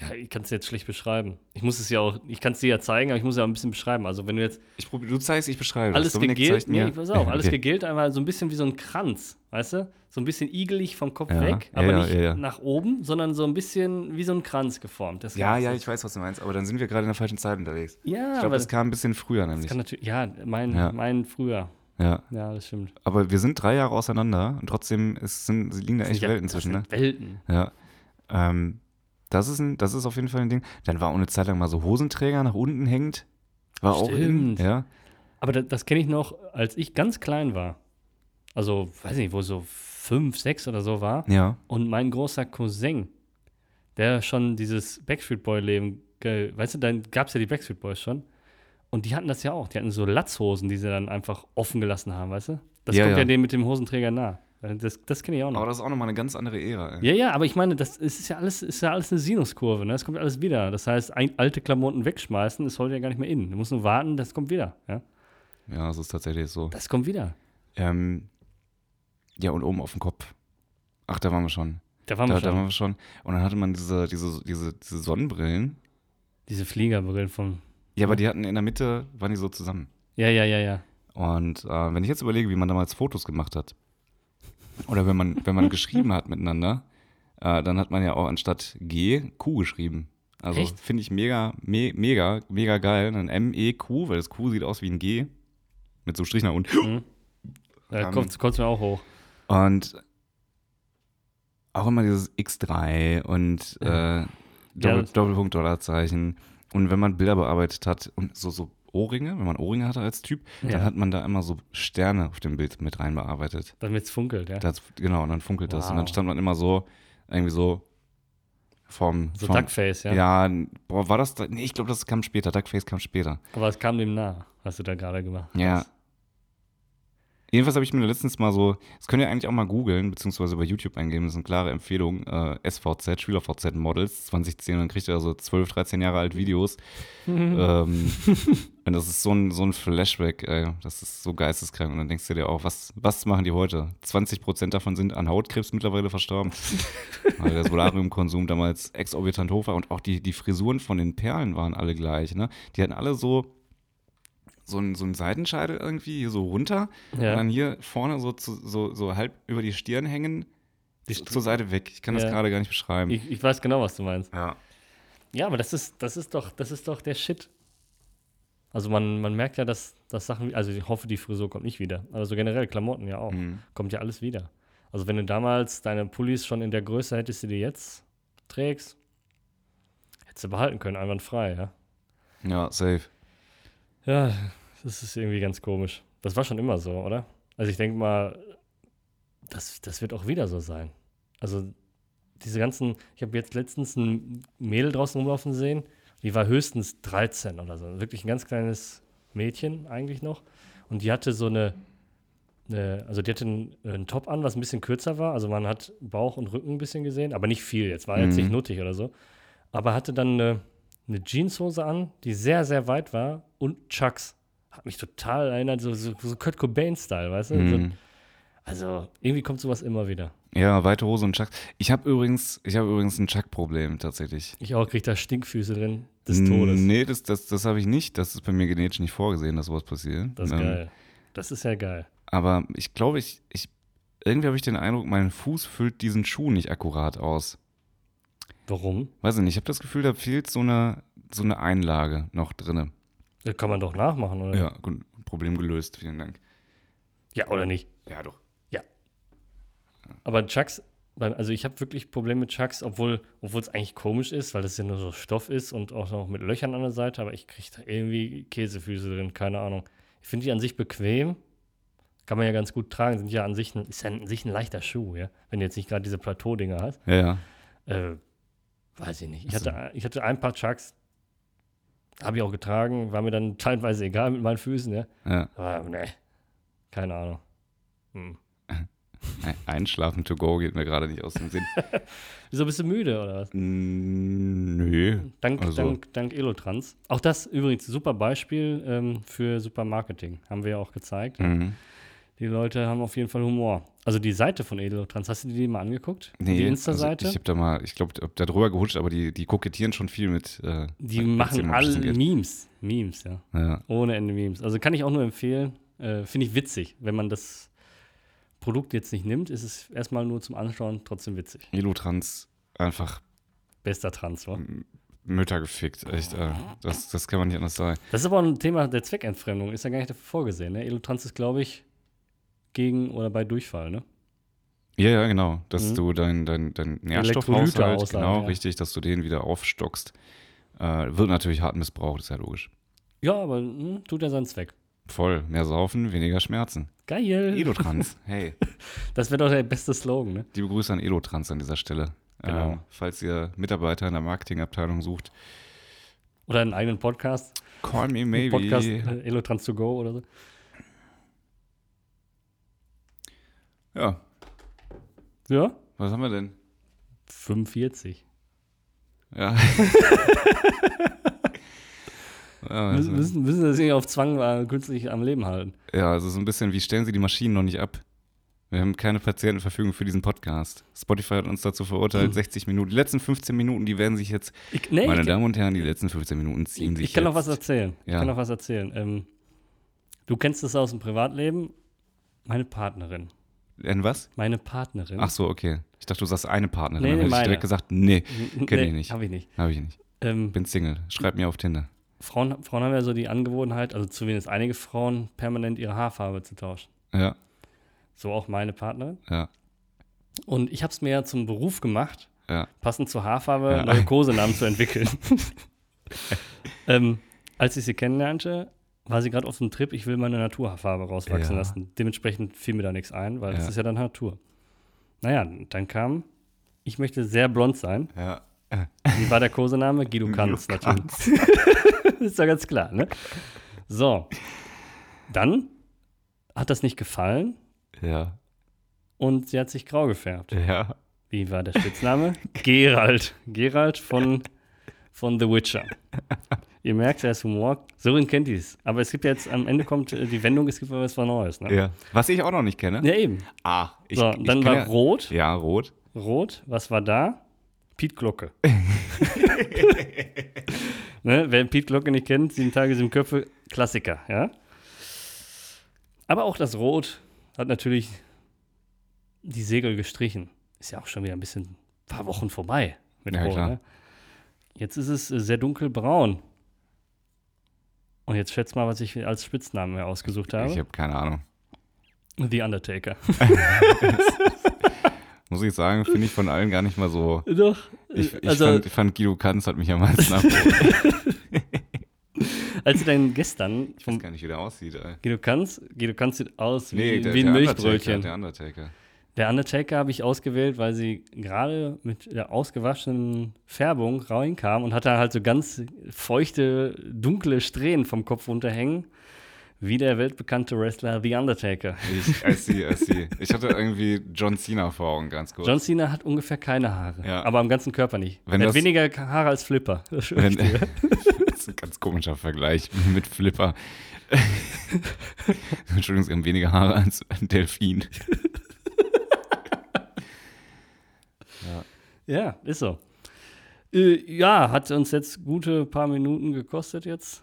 ja, ich kann es jetzt schlecht beschreiben. Ich muss es ja auch, ich kann es dir ja zeigen, aber ich muss es ja auch ein bisschen beschreiben. Also wenn du jetzt Ich probier, du zeigst, ich beschreibe alles das. Dominik gegelt, nee, pass auf, *laughs* alles Okay. gegelt einmal so ein bisschen wie so ein Kranz, weißt du? So ein bisschen igelig vom Kopf Ja, weg, aber ja, nicht ja, nach oben, sondern so ein bisschen wie so ein Kranz geformt. Das Ja, ja, ich weiß, was du meinst, aber dann sind wir gerade in der falschen Zeit unterwegs. Ja, Ich glaube, das das kam ein bisschen früher nämlich. kann natürlich, ja, mein, mein früher. Ja, Ja, das stimmt. aber wir sind drei Jahre auseinander und trotzdem ist, sind, liegen da echt Welten das zwischen, ne? Welten. Ja. Ähm, das, ist ein, das ist auf jeden Fall ein Ding. Dann war auch eine Zeit lang mal so Hosenträger nach unten hängend. War auch in, Stimmt. ja. Aber das, das kenne ich noch, als ich ganz klein war. Also, weiß nicht, wo so fünf, sechs oder so war. Ja. Und mein großer Cousin, der schon dieses Backstreet Boy-Leben, weißt du, dann gab es ja die Backstreet Boys schon. Und die hatten das ja auch. Die hatten so Latzhosen, die sie dann einfach offen gelassen haben, weißt du? Das Ja, kommt ja. ja. dem mit dem Hosenträger nah. Das, das kenne ich auch noch. Aber das ist auch nochmal eine ganz andere Ära. Ey. Ja, ja, aber ich meine, das ist ja alles, ist ja alles eine Sinuskurve, ne? Das kommt alles wieder. Das heißt, ein, alte Klamotten wegschmeißen, ist heute ja gar nicht mehr in. Du musst nur warten, das kommt wieder. Ja? Ja, das ist tatsächlich so. Das kommt wieder. Ähm, ja, und oben auf dem Kopf. Ach, da waren wir schon. Da waren Da, wir da waren schon. wir schon. Und dann hatte man diese, diese, diese, diese Sonnenbrillen. Diese Fliegerbrillen von. Ja, aber die hatten in der Mitte, waren die so zusammen. Ja, ja, ja, ja. Und äh, wenn ich jetzt überlege, wie man damals Fotos gemacht hat, oder wenn man, wenn man geschrieben hat miteinander, äh, dann hat man ja auch anstatt G Q geschrieben. Also finde ich mega, me, mega, mega geil. Ein M-E-Q, weil das Q sieht aus wie ein G. Mit so einem Strich nach unten. Da Ähm, kommt es mir auch hoch. Und auch immer dieses X3 und äh, Doppel, das- Doppelpunkt Dollarzeichen. Und wenn man Bilder bearbeitet hat und so, so Ohrringe, wenn man Ohrringe hatte als Typ, Ja. dann hat man da immer so Sterne auf dem Bild mit rein bearbeitet. Damit es funkelt, ja. Das, genau, und dann funkelt das. Und dann Wow. stand man immer so, irgendwie so vom. so vom Duckface, ja. ja. boah, war das da? Nee, ich glaube, das kam später. Duckface kam später. Aber es kam dem nah, was du da gerade gemacht Ja. Jedenfalls habe ich mir letztens mal so, das könnt ihr eigentlich auch mal googeln, beziehungsweise bei YouTube eingeben, das ist eine klare Empfehlung, äh, SVZ, SchülerVZ Models 2010, dann kriegt ihr so 12, 13 Jahre alt Videos. ähm, *laughs* und das ist so ein, so ein Flashback, ey, das ist so geisteskrank. Und dann denkst du dir auch, was, was machen die heute? 20% davon sind an Hautkrebs mittlerweile verstorben, *laughs* weil der Solariumkonsum damals exorbitant hoch war und auch die, die Frisuren von den Perlen waren alle gleich, ne? Die hatten alle so so ein, so ein Seitenscheitel irgendwie hier so runter Ja. und dann hier vorne so, zu, so, so halb über die Stirn hängen, Die St- zur Seite weg. Ich kann das Ja. gerade gar nicht beschreiben. Ich, ich weiß genau, was du meinst. ja. Ja, aber das ist, das ist doch, das ist doch der Shit. Also man, man merkt ja, dass, dass Sachen, also ich hoffe, die Frisur kommt nicht wieder. Aber so generell Klamotten ja auch. Mhm. Kommt ja alles wieder. Also wenn du damals deine Pullis schon in der Größe hättest, die du jetzt trägst, hättest du behalten können, einwandfrei, ja. ja, safe. Ja, das ist irgendwie ganz komisch. Das war schon immer so, oder? Also ich denke mal, das, das wird auch wieder so sein. Also diese ganzen, ich habe jetzt letztens ein Mädel draußen rumlaufen sehen, die war höchstens 13 oder so. Wirklich ein ganz kleines Mädchen eigentlich noch. Und die hatte so eine, eine also die hatte einen, einen Top an, was ein bisschen kürzer war. Also man hat Bauch und Rücken ein bisschen gesehen, aber nicht viel. Jetzt war jetzt Mhm. nicht nuttig oder so. Aber hatte dann eine, eine Jeanshose an, die sehr, sehr weit war und Chucks. Hat mich total erinnert, so, so, so Kurt Cobain-Style, weißt du? So, Mhm. also irgendwie kommt sowas immer wieder. Ja, weite Hose und Chuck. Ich habe übrigens, ich habe übrigens ein Chuck-Problem tatsächlich. Ich auch krieg da Stinkfüße drin des Todes. Nee, das, das, das habe ich nicht. Das ist bei mir genetisch nicht vorgesehen, dass sowas passiert. Das ist Ähm, geil. Das ist ja geil. Aber ich glaube, ich, ich irgendwie habe ich den Eindruck, mein Fuß füllt diesen Schuh nicht akkurat aus. Warum? Weiß ich nicht, ich habe das Gefühl, da fehlt so eine, so eine Einlage noch drinne. Das kann man doch nachmachen, oder? Ja, gut, Problem gelöst, vielen Dank. Ja, oder nicht? Ja, doch. Aber Chucks, also ich habe wirklich Probleme mit Chucks, obwohl es eigentlich komisch ist, weil das ja nur so Stoff ist und auch noch mit Löchern an der Seite, aber ich kriege da irgendwie Käsefüße drin, keine Ahnung. Ich finde die an sich bequem, kann man ja ganz gut tragen, sind ja an sich ein, ist ja an sich ein leichter Schuh, ja, wenn du jetzt nicht gerade diese Plateau-Dinger hast. Ja, ja. Äh, weiß ich nicht. Ich hatte, ich hatte ein paar Chucks, habe ich auch getragen, war mir dann teilweise egal mit meinen Füßen, ja. ja. Aber ne, keine Ahnung. Hm. Ein- Einschlafen to go geht mir gerade nicht aus dem Sinn. *laughs* Wieso bist du müde oder was? Mm, Nö. Dank, Also- dank, dank Elotrans. Auch das übrigens super Beispiel ähm, für super Marketing. Haben wir ja auch gezeigt. Mhm. Die Leute haben auf jeden Fall Humor. Also die Seite von Elotrans, hast du dir die mal angeguckt? Nee, die Insta-Seite? Also ich habe da mal, ich glaube, da drüber gehutscht, aber die, die kokettieren schon viel mit. Äh, die machen alle. Memes. Memes, ja. Ja. Ohne Ende Memes. Also kann ich auch nur empfehlen. Äh, Finde ich witzig. Wenn man das Produkt jetzt nicht nimmt, ist es erstmal nur zum Anschauen trotzdem witzig. Elotrans einfach Bester Transfer. Mütter gefickt. Echt, äh, das, das kann man nicht anders sagen. Das ist aber ein Thema der Zweckentfremdung. Ist ja gar nicht dafür vorgesehen. Ne? Elotrans ist, glaube ich, gegen oder bei Durchfall. Ne? Ja, ja, genau. Dass Mhm. du dein, dein, dein Nährstoffhaushalt, genau, ja. richtig, dass du den wieder aufstockst. Äh, wird natürlich hart missbraucht, ist ja logisch. Ja, aber hm, tut ja seinen Zweck. Voll. Mehr saufen, weniger Schmerzen. Geil. Elotrans. *laughs* Hey. Das wäre doch der beste Slogan, ne? Liebe Grüße an Elotrans an dieser Stelle. Genau. Ähm, falls ihr Mitarbeiter in der Marketingabteilung sucht, Oder einen eigenen Podcast. call me maybe. Podcast äh, Elotrans to go oder so. Ja, Ja? was haben wir denn? 45. Ja. *laughs* ja, Müssen, müssen, müssen das nicht auf Zwang äh, künstlich am Leben halten. ja, also so ein bisschen, wie stellen Sie die Maschinen noch nicht ab? Wir haben keine Patientenverfügung für diesen Podcast. Spotify hat uns dazu verurteilt, Hm. 60 Minuten. Die letzten 15 Minuten, die werden sich jetzt, Ich, nee, meine ich, Damen und Herren, die letzten 15 Minuten ziehen ich, sich ich kann jetzt. noch was erzählen. Ich Ja. kann noch was erzählen. Ähm, du kennst es aus dem Privatleben. Meine Partnerin. Denn was? Meine Partnerin. Ach so, okay. Ich dachte, du sagst eine Partnerin. Nee, Dann nee, hätte ich direkt gesagt, nee, N- kenn ich nicht. Habe ich nicht. habe ich nicht. Ähm, Bin Single. Schreib mir auf Tinder. Frauen, Frauen haben ja so die Angewohnheit, also zumindest einige Frauen, permanent ihre Haarfarbe zu tauschen. Ja, So auch meine Partnerin. ja, Und ich habe es mir ja zum Beruf gemacht, ja. passend zur Haarfarbe Ja. neue Kosenamen zu entwickeln. *laughs* ähm, als ich sie kennenlernte, war sie gerade auf dem Trip, ich will meine Naturhaarfarbe rauswachsen Ja. lassen. Dementsprechend fiel mir da nichts ein, weil das Ja. ist ja dann Natur. Naja, dann kam, ich möchte sehr blond sein. Ja. Wie war der Kosename? Guido *laughs* Kanz natürlich. *laughs* ist ja ganz klar, ne? So. Dann hat das nicht gefallen Ja. und sie hat sich grau gefärbt. Ja. Wie war der Spitzname? *laughs* Gerald. Gerald von, von The Witcher. Ihr merkt, er ist Humor. Sorin kennt dies. Aber es gibt jetzt, am Ende kommt äh, die Wendung, es gibt was Neues. Ne? Ja. Was ich auch noch nicht kenne. Ja, eben. Ah, ich, so, ich dann war Rot. Ja, rot. Rot, was war da? Piet Glocke. *laughs* ne, wer Piet Glocke nicht kennt, sieben Tage, sieben Köpfe, Klassiker, ja. Aber auch das Rot hat natürlich die Segel gestrichen. Ist ja auch schon wieder ein bisschen, ein paar Wochen vorbei mit Ja, Rot. Ne? Jetzt ist es äh, sehr dunkelbraun. Und jetzt schätzt mal, was ich als Spitznamen mir ausgesucht habe. Ich habe keine Ahnung. The Undertaker. *laughs* *laughs* Muss ich sagen, finde ich von allen gar nicht mal so. Doch. Ich, ich, also, fand, fand Guido Kanz hat mich am meisten *laughs* ab. als sie dann gestern Ich weiß gar nicht, wie der aussieht. Ey. Guido Kanz, Guido Kanz sieht aus wie, Nee, der, wie ein der Milchbrötchen. Undertaker, der Undertaker. Der Undertaker habe ich ausgewählt, weil sie gerade mit der ausgewaschenen Färbung reinkam und hatte halt so ganz feuchte, dunkle Strähnen vom Kopf runterhängen, wie der weltbekannte Wrestler The Undertaker. Ich, I see, I see. Ich hatte irgendwie John Cena vor Augen, ganz kurz. John Cena hat ungefähr keine Haare, Ja. aber am ganzen Körper nicht. Wenn er hat weniger Haare als Flipper. Das *laughs* Wenn, das ist ein ganz komischer Vergleich mit Flipper. *laughs* Entschuldigung, sie haben weniger Haare als ein Delfin. Ja, ist so. Äh, ja, hat uns jetzt gute paar Minuten gekostet jetzt.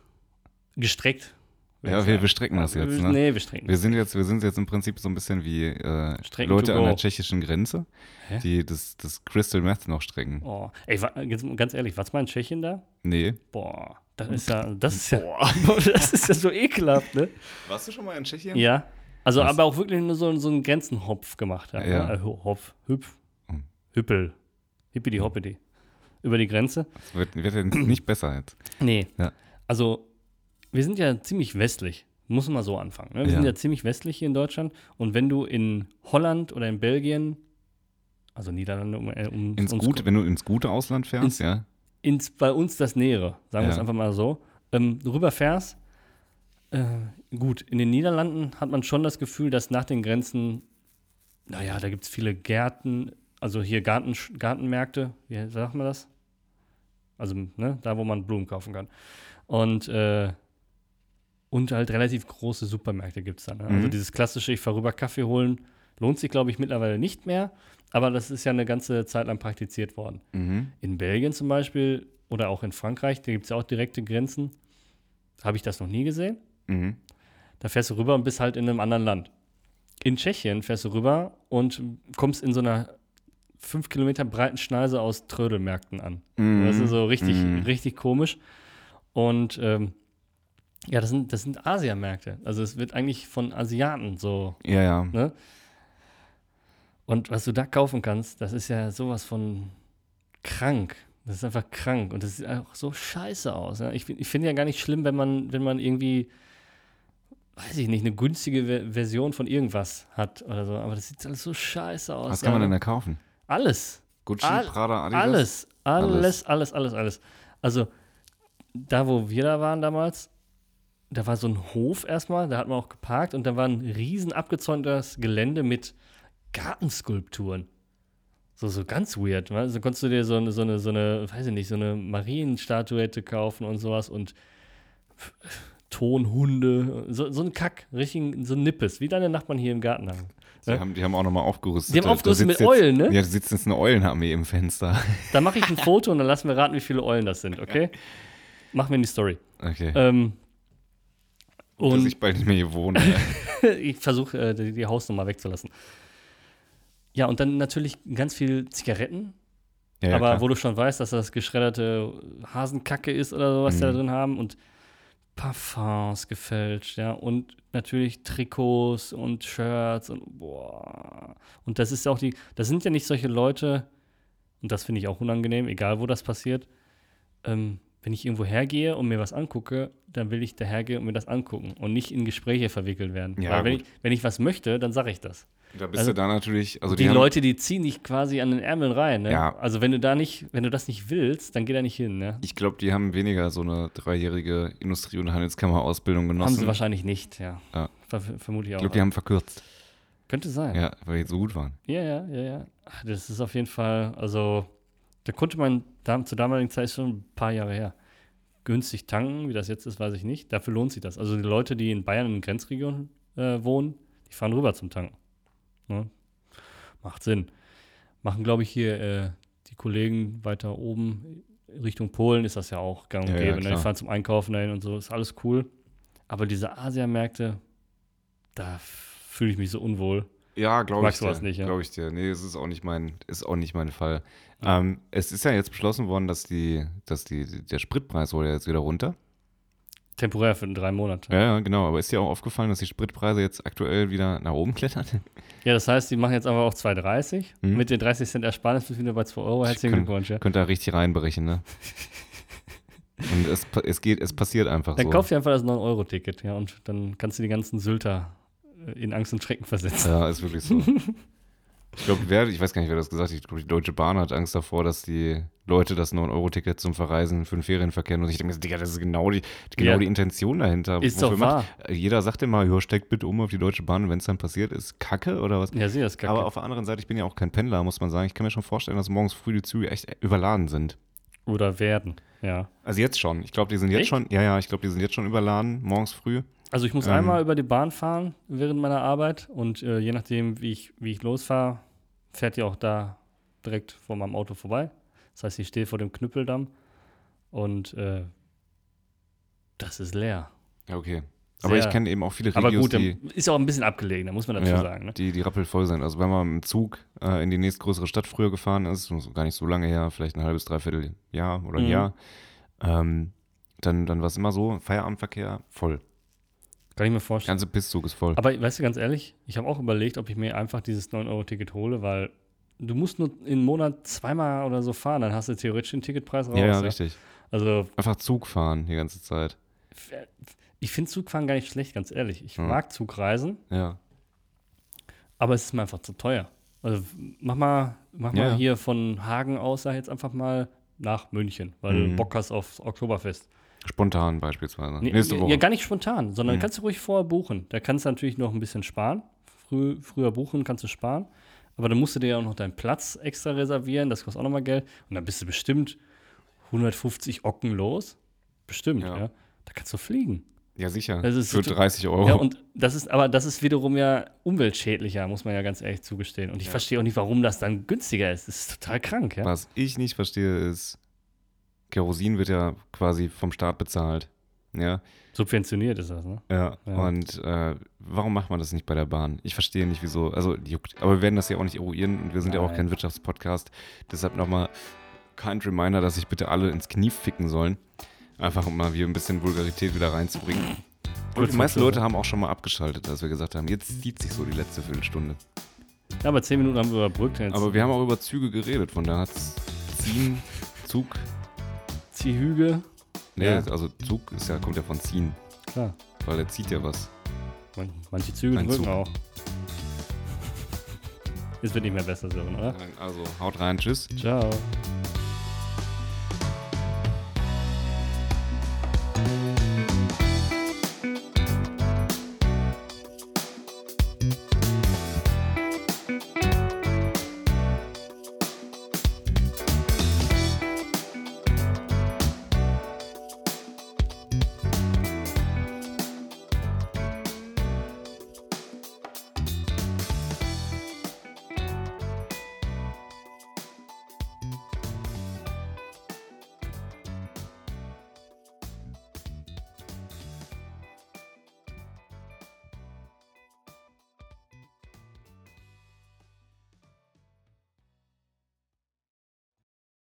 Gestreckt. Ja, wir bestrecken das jetzt, ne? Nee, wir strecken. Wir sind jetzt, wir sind jetzt im Prinzip so ein bisschen wie äh, Leute an der tschechischen Grenze, Hä? die das, das Crystal Meth noch strecken. Oh, ey, ganz ehrlich, was mal in Tschechien da? Nee. Boah, das ist ja, das ist ja, *laughs* das ist ja so ekelhaft, ne? Warst du schon mal in Tschechien? Ja. Also, Was? aber auch wirklich nur so, so einen Grenzenhopf gemacht haben. Ja. Ne? Äh, Ho- Hopf, Hüpf, Hm. Hüppel, Hippidi Hoppidi. Über die Grenze. Das wird, wird ja nicht besser jetzt. Nee. Ja. Also, wir sind ja ziemlich westlich. Muss man mal so anfangen. Ne? Wir Ja. sind ja ziemlich westlich hier in Deutschland. Und wenn du in Holland oder in Belgien, also Niederlande, um, äh, um Ins gute, wenn du ins gute Ausland fährst, Ins- ja. ins, bei uns das Nähere, sagen wir Ja. es einfach mal so, ähm, rüberfährst, äh, gut, in den Niederlanden hat man schon das Gefühl, dass nach den Grenzen, naja, da gibt es viele Gärten, also hier Garten, Gartenmärkte, wie sagt man das? Also, ne, da, wo man Blumen kaufen kann. Und, äh, und halt relativ große Supermärkte gibt es da. Ne? Also Mhm. dieses klassische, ich fahre rüber Kaffee holen, lohnt sich, glaube ich, mittlerweile nicht mehr. Aber das ist ja eine ganze Zeit lang praktiziert worden. Mhm. In Belgien zum Beispiel oder auch in Frankreich, da gibt es ja auch direkte Grenzen. Habe ich das noch nie gesehen. Mhm. Da fährst du rüber und bist halt in einem anderen Land. In Tschechien fährst du rüber und kommst in so einer fünf Kilometer breiten Schneise aus Trödelmärkten an. Mhm. Das ist so richtig, Mhm. richtig komisch. Und ähm, ja, das sind, das sind Asiamärkte. Also es wird eigentlich von Asiaten so Ja, ja. Ne? Und was du da kaufen kannst, das ist ja sowas von krank. Das ist einfach krank und das sieht auch so scheiße aus. Ja? Ich, ich finde ja gar nicht schlimm, wenn man, wenn man irgendwie weiß ich nicht, eine günstige Ver Version von irgendwas hat oder so. Aber das sieht alles so scheiße aus. Was kann man denn da kaufen? Alles. Gucci, All- Prada, Adidas? Alles, alles, alles, alles, alles. Also, da wo wir da waren damals, da war so ein Hof erstmal, da hat man auch geparkt und da war ein riesen abgezäuntes Gelände mit Gartenskulpturen. So, so ganz weird. Ne? Also konntest du dir so eine, so eine, so eine, weiß ich nicht, so eine Marienstatuette kaufen und sowas und Tonhunde, so, so ein Kack, richtig so ein Nippes, wie deine Nachbarn hier im Garten haben. Die, Ja. haben, die haben auch nochmal aufgerüstet. Die haben aufgerüstet mit jetzt- Eulen, ne? Ja, da sitzt jetzt eine Eulenarmee im Fenster. *laughs* Dann mache ich ein Foto und dann lassen wir raten, wie viele Eulen das sind, okay? Machen wir in die Story. Okay. Ähm, Dass und ich bald nicht mehr hier wohne. *laughs* ich versuche, äh, die, die Hausnummer wegzulassen. Ja, und dann natürlich ganz viel Zigaretten, ja, ja, aber klar. wo du schon weißt, dass das geschredderte Hasenkacke ist oder so, was die da Mhm. drin haben und Parfums gefälscht, ja, und natürlich Trikots und Shirts und boah. Und das ist ja auch die, das sind ja nicht solche Leute, und das finde ich auch unangenehm, egal wo das passiert. Ähm, wenn ich irgendwo hergehe und mir was angucke, dann will ich dahergehen und mir das angucken und nicht in Gespräche verwickelt werden. Ja, Weil wenn gut. ich, wenn ich was möchte, dann sage ich das. Da bist also du da natürlich. Also die die, haben, Leute, die ziehen dich quasi an den Ärmeln rein. Ne? Ja. Also wenn du da nicht, wenn du das nicht willst, dann geh da nicht hin. Ne? Ich glaube, die haben weniger so eine dreijährige Industrie- und Handelskammer-Ausbildung genossen. Haben sie wahrscheinlich nicht, ja. Ja. Ver vermute ich ich auch. glaube, die haben verkürzt. Könnte sein. Ja, weil die so gut waren. Ja, ja, ja, ja. Ach, Das ist auf jeden Fall, also da konnte man da, zur damaligen Zeit schon ein paar Jahre her günstig tanken. Wie das jetzt ist, weiß ich nicht. Dafür lohnt sich das. Also die Leute, die in Bayern in den Grenzregionen äh, wohnen, die fahren rüber zum Tanken. Ne? Macht Sinn. Machen, glaube ich, hier äh, die Kollegen weiter oben Richtung Polen ist das ja auch gang und Ja, ja, gäbe. ne? Die fahren zum Einkaufen dahin und so, ist alles cool. Aber diese Asiamärkte, da fühle ich mich so unwohl. Ja, glaube ich dir. nicht, ja? Glaube ich dir. Nee, es ist auch nicht mein, ist auch nicht mein Fall. Ähm, es ist ja jetzt beschlossen worden, dass die, dass die, der Spritpreis wurde jetzt wieder runter. Temporär für drei Monate. Ja, genau. Aber ist dir auch aufgefallen, dass die Spritpreise jetzt aktuell wieder nach oben klettern? Ja, das heißt, die machen jetzt aber auch 2,30. Mhm. Mit den 30 Cent Ersparnis bist du wieder bei 2 Euro. Herzlichen Könnt- Glückwunsch. Ja. Könnt da richtig reinbrechen, ne? *laughs* Und es, es geht, es passiert einfach Dann so. kauf dir einfach das 9-Euro-Ticket, ja, und dann kannst du die ganzen Sylter äh, in Angst und Schrecken versetzen. Ja, ist wirklich so. *laughs* Ich glaube, wer, ich weiß gar nicht, wer das gesagt hat, ich glaube, die Deutsche Bahn hat Angst davor, dass die Leute das 9-Euro-Ticket zum Verreisen für den Ferienverkehr und ich denke mir, Digga, das ist genau die, genau Ja. die Intention dahinter. Ist Wofür doch macht- wahr. Jeder sagt immer, ja, steigt bitte um auf die Deutsche Bahn wenn es dann passiert, ist Kacke oder was? Ja, sieh das kacke. Aber auf der anderen Seite, ich bin ja auch kein Pendler, muss man sagen. Ich kann mir schon vorstellen, dass morgens früh die Züge echt überladen sind. Oder werden, ja. Also jetzt schon. Ich glaube, die sind jetzt Echt? schon, ja, ja, ich glaube, die sind jetzt schon überladen, morgens früh. Also ich muss Ähm. einmal über die Bahn fahren während meiner Arbeit und äh, je nachdem, wie ich, wie ich losfahre, fährt die auch da direkt vor meinem Auto vorbei. Das heißt, ich stehe vor dem Knüppeldamm und äh, das ist leer. Ja, okay. Aber Sehr- ich kenne eben auch viele Aber Regios, gut, die, ist ja auch ein bisschen abgelegen, da muss man dazu ja, sagen. Ne? die, die rappelvoll sind. Also wenn man dem Zug äh, in die nächstgrößere Stadt früher gefahren ist, gar nicht so lange her, vielleicht ein halbes, dreiviertel Jahr oder ein Mhm. Jahr, ähm, dann, dann war es immer so, Feierabendverkehr voll. Kann ich mir Der vorstellen. ganze Pisszug ist voll. Aber weißt du, ganz ehrlich, ich habe auch überlegt, ob ich mir einfach dieses 9-Euro-Ticket hole, weil du musst nur im Monat zweimal oder so fahren, dann hast du theoretisch den Ticketpreis raus. ja, ja, richtig. Also Einfach Zug fahren die ganze Zeit. ich finde Zugfahren gar nicht schlecht, ganz ehrlich. Ich Mhm. mag Zugreisen, Ja. aber es ist mir einfach zu teuer. Also mach mal, mach Ja. mal hier von Hagen aus, sag jetzt einfach mal nach München, weil du Mhm. Bock hast aufs Oktoberfest. Spontan beispielsweise. Nee, Nächste ja, Woche. Ja, gar nicht spontan, sondern Mhm. kannst du ruhig vorher buchen. Da kannst du natürlich noch ein bisschen sparen. Früh, früher buchen kannst du sparen. Aber dann musst du dir ja auch noch deinen Platz extra reservieren. Das kostet auch nochmal Geld. Und dann bist du bestimmt 150 Ocken los. Bestimmt, ja. Ja. Da kannst du fliegen. ja, sicher. Das ist Für so- 30 Euro. Ja, und das ist, aber das ist wiederum ja umweltschädlicher, muss man ja ganz ehrlich zugestehen. Und ich Ja. verstehe auch nicht, warum das dann günstiger ist. Das ist total krank, ja. Was ich nicht verstehe, ist, Kerosin wird ja quasi vom Staat bezahlt. Ja, Subventioniert ist das, ne? ja. Ja. Und äh, warum macht man das nicht bei der Bahn? Ich verstehe nicht, wieso. Also, juckt. Aber wir werden das ja auch nicht eruieren und wir sind ja auch Nein. kein Wirtschaftspodcast. Deshalb nochmal kein Reminder, dass sich bitte alle ins Knie ficken sollen. Einfach um mal hier ein bisschen Vulgarität wieder reinzubringen. Und die meisten Leute haben auch schon mal abgeschaltet, als wir gesagt haben, jetzt zieht sich so die letzte Viertelstunde. Ja, aber zehn Minuten haben wir überbrückt. Jetzt Aber wir haben auch über Züge geredet, von daher hat's Ziehen, Zug. Ziehhüge. Nee, Ja. also Zug ist ja, kommt ja von ziehen, Klar. weil er zieht ja was. Man, manche Züge Ein drücken Zug. auch. *laughs* Es wird nicht mehr besser, Sören, oder? Also, haut rein, tschüss. Ciao.